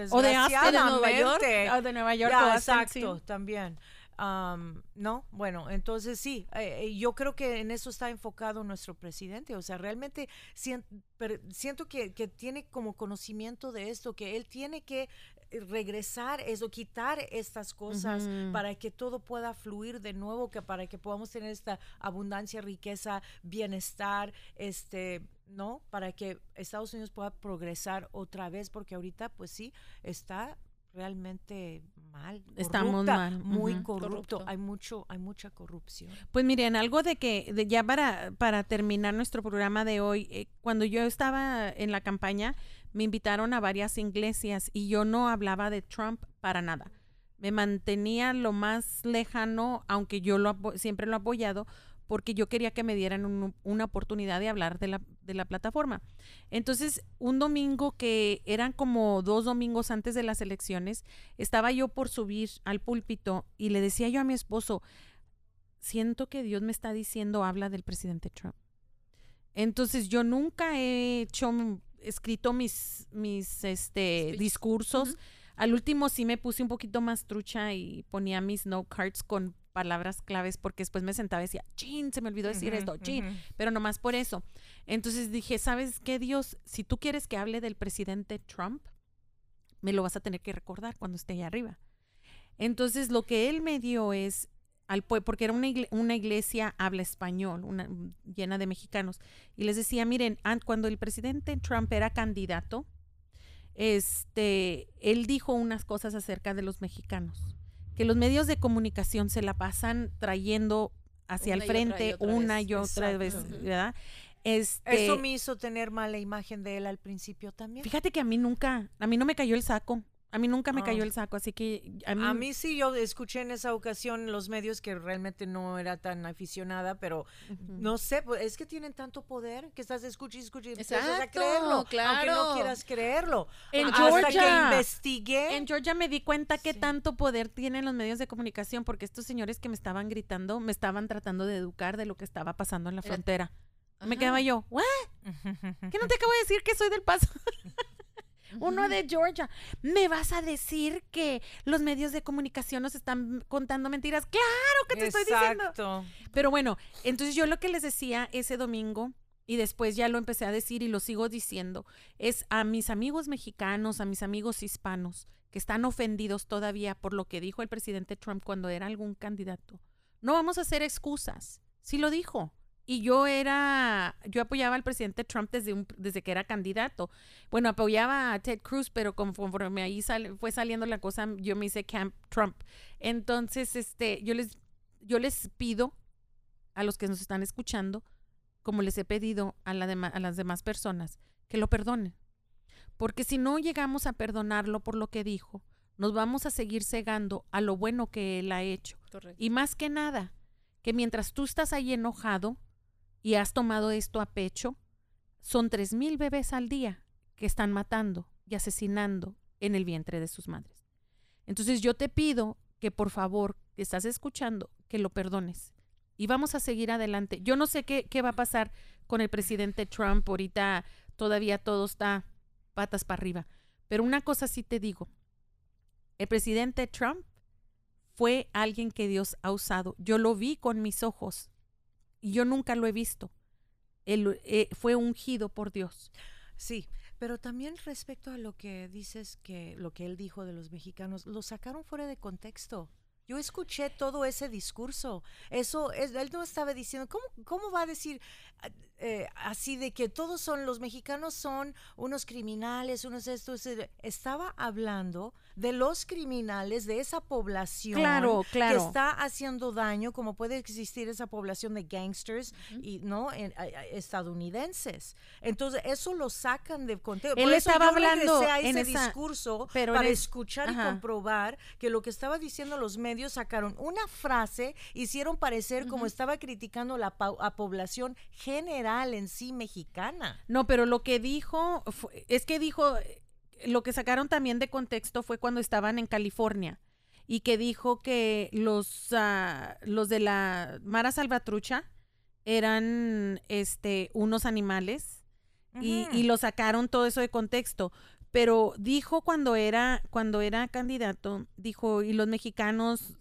[SPEAKER 1] Nueva York. O de Nueva York.
[SPEAKER 3] exacto, también no, bueno, entonces sí, eh, eh, yo creo que en eso está enfocado nuestro presidente. O sea, realmente siento, que, tiene como conocimiento de esto, que él tiene que eh, regresar eso, quitar estas cosas para que todo pueda fluir de nuevo, que para que podamos tener esta abundancia, riqueza, bienestar, este, ¿no? Para que Estados Unidos pueda progresar otra vez, porque ahorita pues sí, está realmente mal.
[SPEAKER 1] Estamos mal.
[SPEAKER 3] Muy corrupto. Hay mucho, hay mucha corrupción.
[SPEAKER 1] Pues miren, algo de que de ya para, para terminar nuestro programa de hoy, eh, cuando yo estaba en la campaña, me invitaron a varias iglesias y yo no hablaba de Trump para nada. Me mantenía lo más lejano, aunque yo lo siempre lo he apoyado, porque yo quería que me dieran una oportunidad de hablar de la, de la plataforma. Entonces, un domingo que eran como dos domingos antes de las elecciones, estaba yo por subir al púlpito y le decía yo a mi esposo, siento que Dios me está diciendo, habla del presidente Trump. Entonces, yo nunca he hecho, escrito mis, mis este, discursos. Al último sí me puse un poquito más trucha y ponía mis note cards con palabras claves porque después me sentaba y decía, chin, se me olvidó decir esto, chin, pero nomás por eso. Entonces dije, ¿sabes qué, Dios? Si tú quieres que hable del presidente Trump, me lo vas a tener que recordar cuando esté allá arriba. Entonces lo que él me dio es al porque era una, una iglesia habla español, una, llena de mexicanos, y les decía, miren, cuando el presidente Trump era candidato, este, él dijo unas cosas acerca de los mexicanos, que los medios de comunicación se la pasan trayendo hacia el frente una y otra vez, ¿verdad?
[SPEAKER 3] Este, Eso me hizo tener mala imagen de él al principio también.
[SPEAKER 1] Fíjate que a mí nunca, a mí no me cayó el saco. A mí nunca me cayó ah. el saco, así que
[SPEAKER 3] a mí... sí, yo escuché en esa ocasión los medios que realmente no era tan aficionada, pero no sé, pues, es que tienen tanto poder que estás escuchando y escuchando a creerlo, claro. aunque no quieras creerlo.
[SPEAKER 1] En Hasta que investigué. En Georgia me di cuenta que tanto poder tienen los medios de comunicación, porque estos señores que me estaban gritando me estaban tratando de educar de lo que estaba pasando en la frontera. Me quedaba yo, ¿what? ¿Qué no te acabo de decir que soy del paso? Uno de Georgia. ¿Me vas a decir que los medios de comunicación nos están contando mentiras? Claro que te estoy diciendo. Pero bueno, entonces yo lo que les decía ese domingo y después ya lo empecé a decir y lo sigo diciendo, es a mis amigos mexicanos, a mis amigos hispanos que están ofendidos todavía por lo que dijo el presidente Trump cuando era algún candidato. No vamos a hacer excusas. Sí lo dijo. Y yo era, yo apoyaba al presidente Trump desde, un, desde que era candidato. Bueno, apoyaba a Ted Cruz, pero conforme ahí fue saliendo la cosa, yo me hice Camp Trump. Entonces, este, yo les, yo les pido a los que nos están escuchando, como les he pedido a, la a las demás personas, que lo perdonen. Porque si no llegamos a perdonarlo por lo que dijo, nos vamos a seguir cegando a lo bueno que él ha hecho. Y más que nada, que mientras tú estás ahí enojado, y has tomado esto a pecho, son tres mil bebés al día que están matando y asesinando en el vientre de sus madres. Entonces yo te pido que por favor, que estás escuchando, que lo perdones. Y vamos a seguir adelante. Yo no sé qué, qué va a pasar con el presidente Trump. Ahorita todavía todo está patas para arriba. Pero una cosa sí te digo. El presidente Trump fue alguien que Dios ha usado. Yo lo vi con mis ojos yo nunca lo he visto. Él eh, fue ungido por Dios.
[SPEAKER 3] Sí, pero también respecto a lo que dices que lo que él dijo de los mexicanos, lo sacaron fuera de contexto. Yo escuché todo ese discurso. Eso, es, él no estaba diciendo, ¿cómo, cómo va a decir eh, así de que todos son, los mexicanos son unos criminales, unos estos? Estaba hablando de los criminales, de esa población
[SPEAKER 1] Claro, claro.
[SPEAKER 3] que está haciendo daño, como puede existir esa población de gangsters y no En- a- a- estadounidenses. Entonces, eso lo sacan de contexto.
[SPEAKER 1] Él
[SPEAKER 3] Por eso
[SPEAKER 1] estaba
[SPEAKER 3] yo
[SPEAKER 1] hablando
[SPEAKER 3] a
[SPEAKER 1] en
[SPEAKER 3] ese
[SPEAKER 1] esa-
[SPEAKER 3] discurso
[SPEAKER 1] pero
[SPEAKER 3] para
[SPEAKER 1] en es-
[SPEAKER 3] escuchar y comprobar que lo que estaba diciendo los medios sacaron una frase, hicieron parecer como estaba criticando la a población general en sí mexicana.
[SPEAKER 1] No, pero lo que dijo, fue- es que dijo, lo que sacaron también de contexto fue cuando estaban en California y que dijo que los, ah, los de la Mara Salvatrucha eran este, unos animales y, y lo sacaron todo eso de contexto. Pero dijo cuando era, cuando era candidato, dijo, y los mexicanos,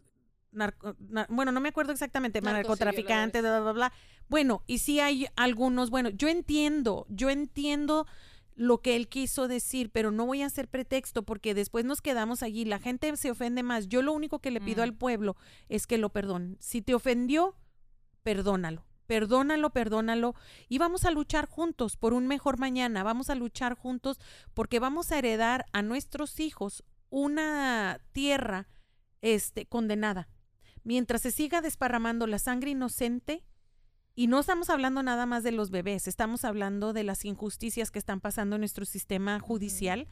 [SPEAKER 1] narco- bueno, no me acuerdo exactamente, narcotraficantes, bla, bla, bla. Bueno, y sí hay algunos, bueno, yo entiendo, yo entiendo lo que él quiso decir, pero no voy a hacer pretexto porque después nos quedamos allí, la gente se ofende más. Yo lo único que le pido
[SPEAKER 3] Mm.
[SPEAKER 1] al pueblo es que lo perdonen. Si te ofendió, perdónalo. Perdónalo, perdónalo y vamos a luchar juntos por un mejor mañana. Vamos a luchar juntos porque vamos a heredar a nuestros hijos una tierra este condenada. Mientras se siga desparramando la sangre inocente, y no estamos hablando nada más de los bebés, estamos hablando de las injusticias que están pasando en nuestro sistema judicial,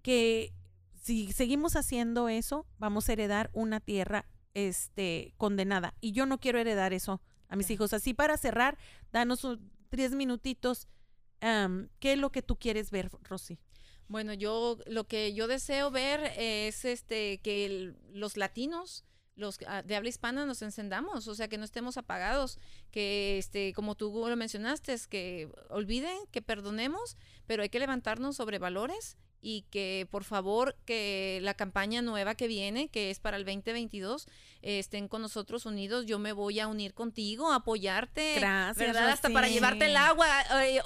[SPEAKER 1] que si seguimos haciendo eso, vamos a heredar una tierra este, condenada. Y yo no quiero heredar eso a mis hijos. Así para cerrar, danos un- tres minutitos. ¿Qué es lo que tú quieres ver, Rosy?
[SPEAKER 2] Bueno, yo lo que yo deseo ver es este que el- los latinos, los ah, de habla hispana nos encendamos, o sea, que no estemos apagados, que este como tú lo mencionaste, es que olviden, que perdonemos, pero hay que levantarnos sobre valores y que por favor que la campaña nueva que viene, que es para el 2022, eh, estén con nosotros unidos. Yo me voy a unir contigo, a apoyarte.
[SPEAKER 1] Gracias,
[SPEAKER 2] ¿Verdad? Hasta para llevarte el agua. eh,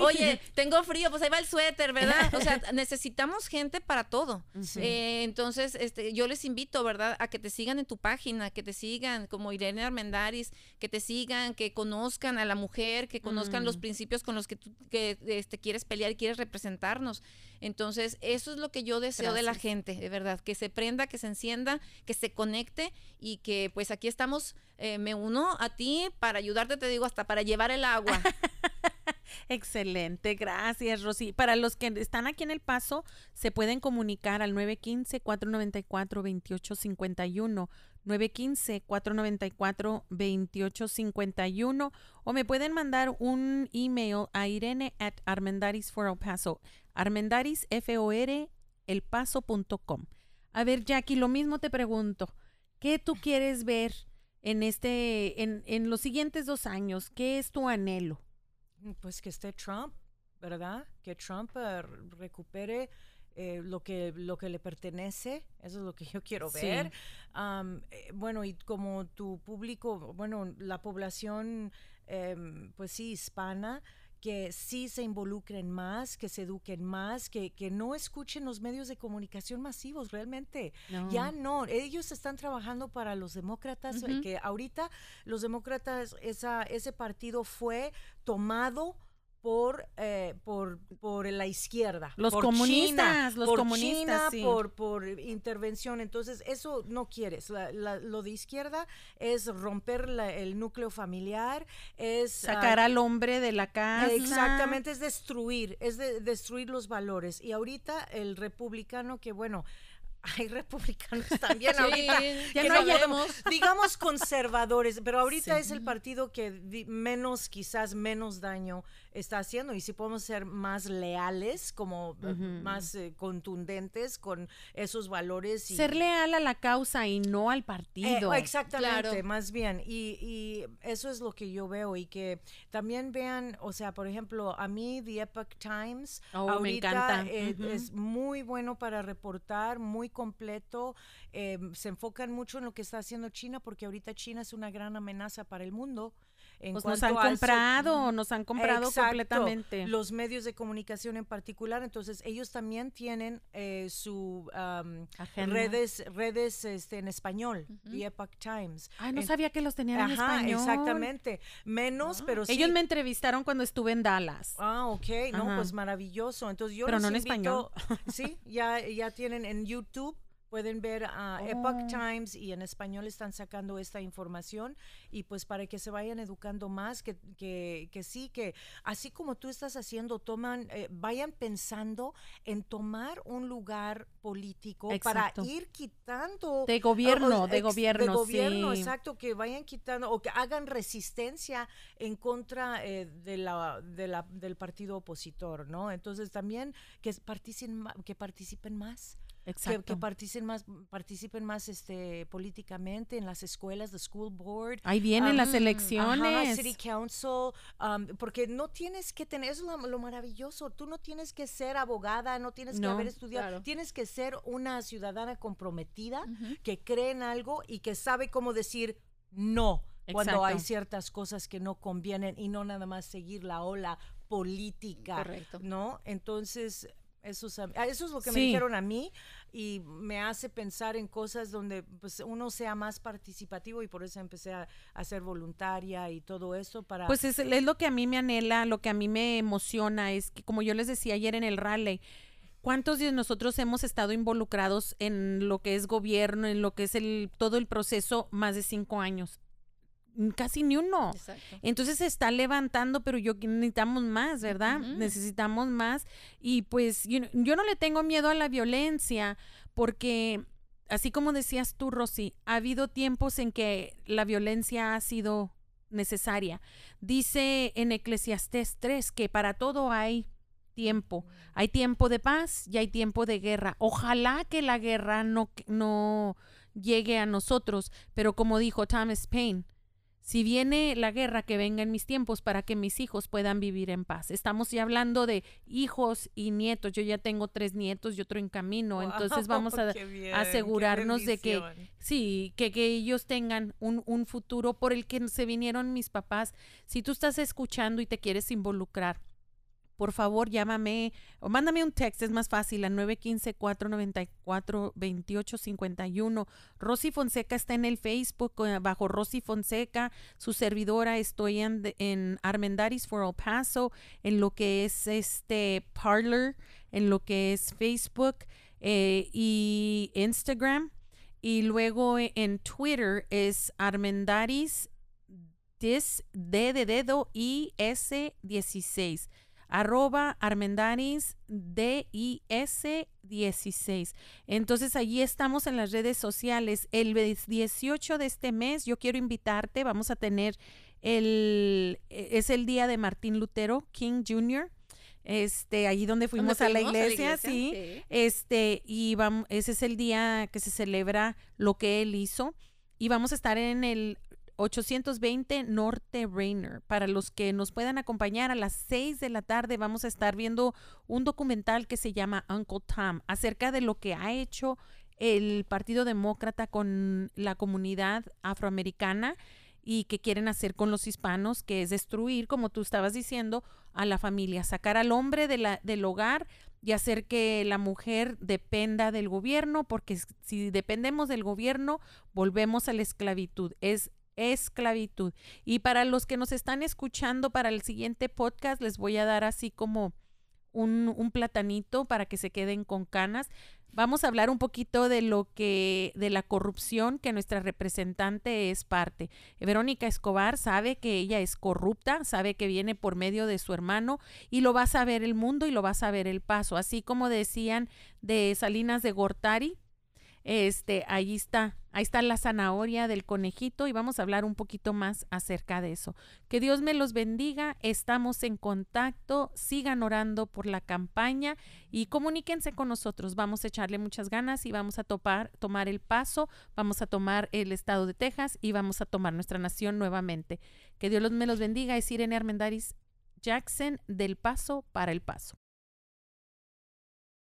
[SPEAKER 2] o, oye, tengo frío, pues ahí va el suéter, ¿verdad? O sea, necesitamos gente para todo.
[SPEAKER 3] Sí.
[SPEAKER 2] Eh, entonces, este, yo les invito, ¿verdad?, a que te sigan en tu página, que te sigan como Irene Armendaris, que te sigan, que conozcan a la mujer, que conozcan los
[SPEAKER 1] Mm.
[SPEAKER 2] principios con los que tú que, este, quieres pelear y quieres representarnos. Entonces, eso es lo que yo deseo de la gente, de verdad, que se prenda, que se encienda, que se conecte y que pues aquí estamos, eh, me uno a ti para ayudarte, te digo, hasta para llevar el agua.
[SPEAKER 1] Excelente, gracias Rosy. Para los que están aquí en El Paso, se pueden comunicar al 915-494-2851, 915-494-2851 o me pueden mandar un email a irene at armendaris for El Paso, armendaris, F-O-R, elpaso.com. A ver, Jackie, lo mismo te pregunto, ¿qué tú quieres ver en, este, en, en los siguientes dos años? ¿Qué es tu anhelo?
[SPEAKER 3] Pues que esté Trump, ¿verdad? Que Trump eh, recupere eh, lo que lo que le pertenece, eso es lo que yo quiero
[SPEAKER 1] Sí.
[SPEAKER 3] ver. Am, eh, bueno, y como tu público, bueno, la población, em, pues sí, hispana, que sí se involucren más, que se eduquen más, que, que no escuchen los medios de comunicación masivos, realmente. Ya no, ellos están trabajando para los demócratas, eh, que ahorita los demócratas, esa, ese partido fue tomado por, eh, por, por la izquierda.
[SPEAKER 1] Los
[SPEAKER 3] por
[SPEAKER 1] comunistas,
[SPEAKER 3] China,
[SPEAKER 1] los
[SPEAKER 3] por
[SPEAKER 1] comunistas,
[SPEAKER 3] China,
[SPEAKER 1] sí.
[SPEAKER 3] por, por intervención. Entonces, eso no quieres. La- la- lo de izquierda es romper la- el núcleo familiar, es...
[SPEAKER 1] sacar
[SPEAKER 3] ah,
[SPEAKER 1] al hombre de la casa.
[SPEAKER 3] Exactamente, es destruir, es de- destruir los valores. Y ahorita el republicano, que bueno, hay republicanos también
[SPEAKER 2] Sí,
[SPEAKER 3] ahorita.
[SPEAKER 2] ya
[SPEAKER 3] que
[SPEAKER 2] no
[SPEAKER 3] podemos- digamos conservadores, pero ahorita
[SPEAKER 1] Sí.
[SPEAKER 3] es el partido que menos, quizás menos daño está haciendo y si podemos ser más leales, como eh, más eh, contundentes con esos valores. Y,
[SPEAKER 1] ser leal a la causa y no al
[SPEAKER 3] eh,
[SPEAKER 1] partido.
[SPEAKER 3] exactamente, más bien. Y, y, eso es lo que yo veo y que también vean, o sea, por ejemplo, a mí The Epoch Times
[SPEAKER 1] Oh, me
[SPEAKER 3] ahorita
[SPEAKER 1] encanta.
[SPEAKER 3] eh, es muy bueno para reportar, muy completo. eh, se enfocan mucho en lo que está haciendo China porque ahorita China es una gran amenaza para el mundo. En
[SPEAKER 1] Pues nos han
[SPEAKER 3] al
[SPEAKER 1] comprado, nos han comprado completamente.
[SPEAKER 3] Los medios de comunicación en particular, entonces ellos también tienen eh, su
[SPEAKER 1] Agenda.
[SPEAKER 3] redes redes este, en español, The Epoch Times.
[SPEAKER 1] Ay, no
[SPEAKER 3] En-
[SPEAKER 1] sabía que los tenían en
[SPEAKER 3] Ajá,
[SPEAKER 1] español.
[SPEAKER 3] exactamente. Menos, pero sí.
[SPEAKER 1] Ellos me entrevistaron cuando estuve en Dallas.
[SPEAKER 3] Ah, ok, no, pues maravilloso. Entonces yo
[SPEAKER 1] Pero no en
[SPEAKER 3] invito- Sí, ya, ya tienen en YouTube. Pueden ver a Epoch
[SPEAKER 1] Oh.
[SPEAKER 3] Times y en español están sacando esta información y pues para que se vayan educando más, que, que, que sí, que así como tú estás haciendo, toman, eh, vayan pensando en tomar un lugar político
[SPEAKER 1] Exacto.
[SPEAKER 3] para ir quitando
[SPEAKER 1] De gobierno, de gobierno,
[SPEAKER 3] de gobierno,
[SPEAKER 1] sí.
[SPEAKER 3] exacto, que vayan quitando o que hagan resistencia en contra eh, de la, de la, del partido opositor, ¿no? Entonces también que participen, que participen más. Que, participen más, participen más este, políticamente en las escuelas, the school board,
[SPEAKER 1] Ahí vienen las
[SPEAKER 3] Ajá,
[SPEAKER 1] elecciones.
[SPEAKER 3] City Council, um, porque no tienes que tener, eso es lo, lo maravilloso, tú no tienes que ser abogada, no tienes que haber estudiado,
[SPEAKER 2] claro.
[SPEAKER 3] tienes que ser una ciudadana comprometida que cree en algo y que sabe cómo decir no cuando hay ciertas cosas que no convienen y no nada más seguir la ola política,
[SPEAKER 2] Correcto.
[SPEAKER 3] ¿no? Entonces, eso es, a- eso es lo que me dijeron a mí y me hace pensar en cosas donde pues uno sea más participativo y por eso empecé a, a ser voluntaria y todo eso para
[SPEAKER 1] Pues es, es lo que a mí me anhela, lo que a mí me emociona, es que como yo les decía ayer en el rally, ¿cuántos de nosotros hemos estado involucrados en lo que es gobierno, en lo que es el todo el proceso más de cinco años? Casi ni uno.
[SPEAKER 2] Exacto.
[SPEAKER 1] Entonces se está levantando, pero yo necesitamos más, ¿verdad? Necesitamos más. Y pues yo, yo no le tengo miedo a la violencia porque, así como decías tú, Rosy, ha habido tiempos en que la violencia ha sido necesaria. Dice en Eclesiastés 3 que para todo hay tiempo. Hay tiempo de paz y hay tiempo de guerra. Ojalá que la guerra no, no llegue a nosotros, pero como dijo Thomas Paine, si viene la guerra, que venga en mis tiempos para que mis hijos puedan vivir en paz. Estamos ya hablando de hijos y nietos. Yo ya tengo tres nietos y otro en camino. Entonces vamos a
[SPEAKER 3] bien,
[SPEAKER 1] asegurarnos de que sí, que, que ellos tengan un, un futuro por el que se vinieron mis papás. Si tú estás escuchando y te quieres involucrar, por favor llámame o mándame un text, es más fácil, a 915-494-2851. Rosy Fonseca está en el Facebook eh, bajo Rosy Fonseca, su servidora, estoy en, en Armendaris for El Paso, en lo que es este Parlor, en lo que es Facebook eh, y Instagram. Y luego eh, en Twitter es Armendaris dis, D de dedo I S 16 arroba Armendaris DIS 16. Entonces allí estamos en las redes sociales. El 18 de este mes yo quiero invitarte, vamos a tener el, es el día de Martín Lutero King Jr., este, allí donde fuimos
[SPEAKER 2] ¿Dónde
[SPEAKER 1] a la iglesia, sí.
[SPEAKER 2] Sí.
[SPEAKER 1] Este, y vamos, ese es el día que se celebra lo que él hizo. Y vamos a estar en el 820 Norte Rainer. Para los que nos puedan acompañar a las 6 de la tarde, vamos a estar viendo un documental que se llama Uncle Tom acerca de lo que ha hecho el Partido Demócrata con la comunidad afroamericana y que quieren hacer con los hispanos, que es destruir, como tú estabas diciendo, a la familia, sacar al hombre de la, del hogar y hacer que la mujer dependa del gobierno, porque si dependemos del gobierno, volvemos a la esclavitud. Es esclavitud. Y para los que nos están escuchando para el siguiente podcast, les voy a dar así como un, un platanito para que se queden con canas. Vamos a hablar un poquito de lo que, de la corrupción que nuestra representante es parte. Verónica Escobar sabe que ella es corrupta, sabe que viene por medio de su hermano y lo va a saber el mundo y lo va a saber el paso. Así como decían de Salinas de Gortari, este, ahí está Ahí está la zanahoria del conejito y vamos a hablar un poquito más acerca de eso. Que Dios me los bendiga, estamos en contacto, sigan orando por la campaña y comuníquense con nosotros. Vamos a echarle muchas ganas y vamos a topar, tomar el paso, vamos a tomar el estado de Texas y vamos a tomar nuestra nación nuevamente. Que Dios me los bendiga. Es Irene Armendaris Jackson del Paso para el Paso.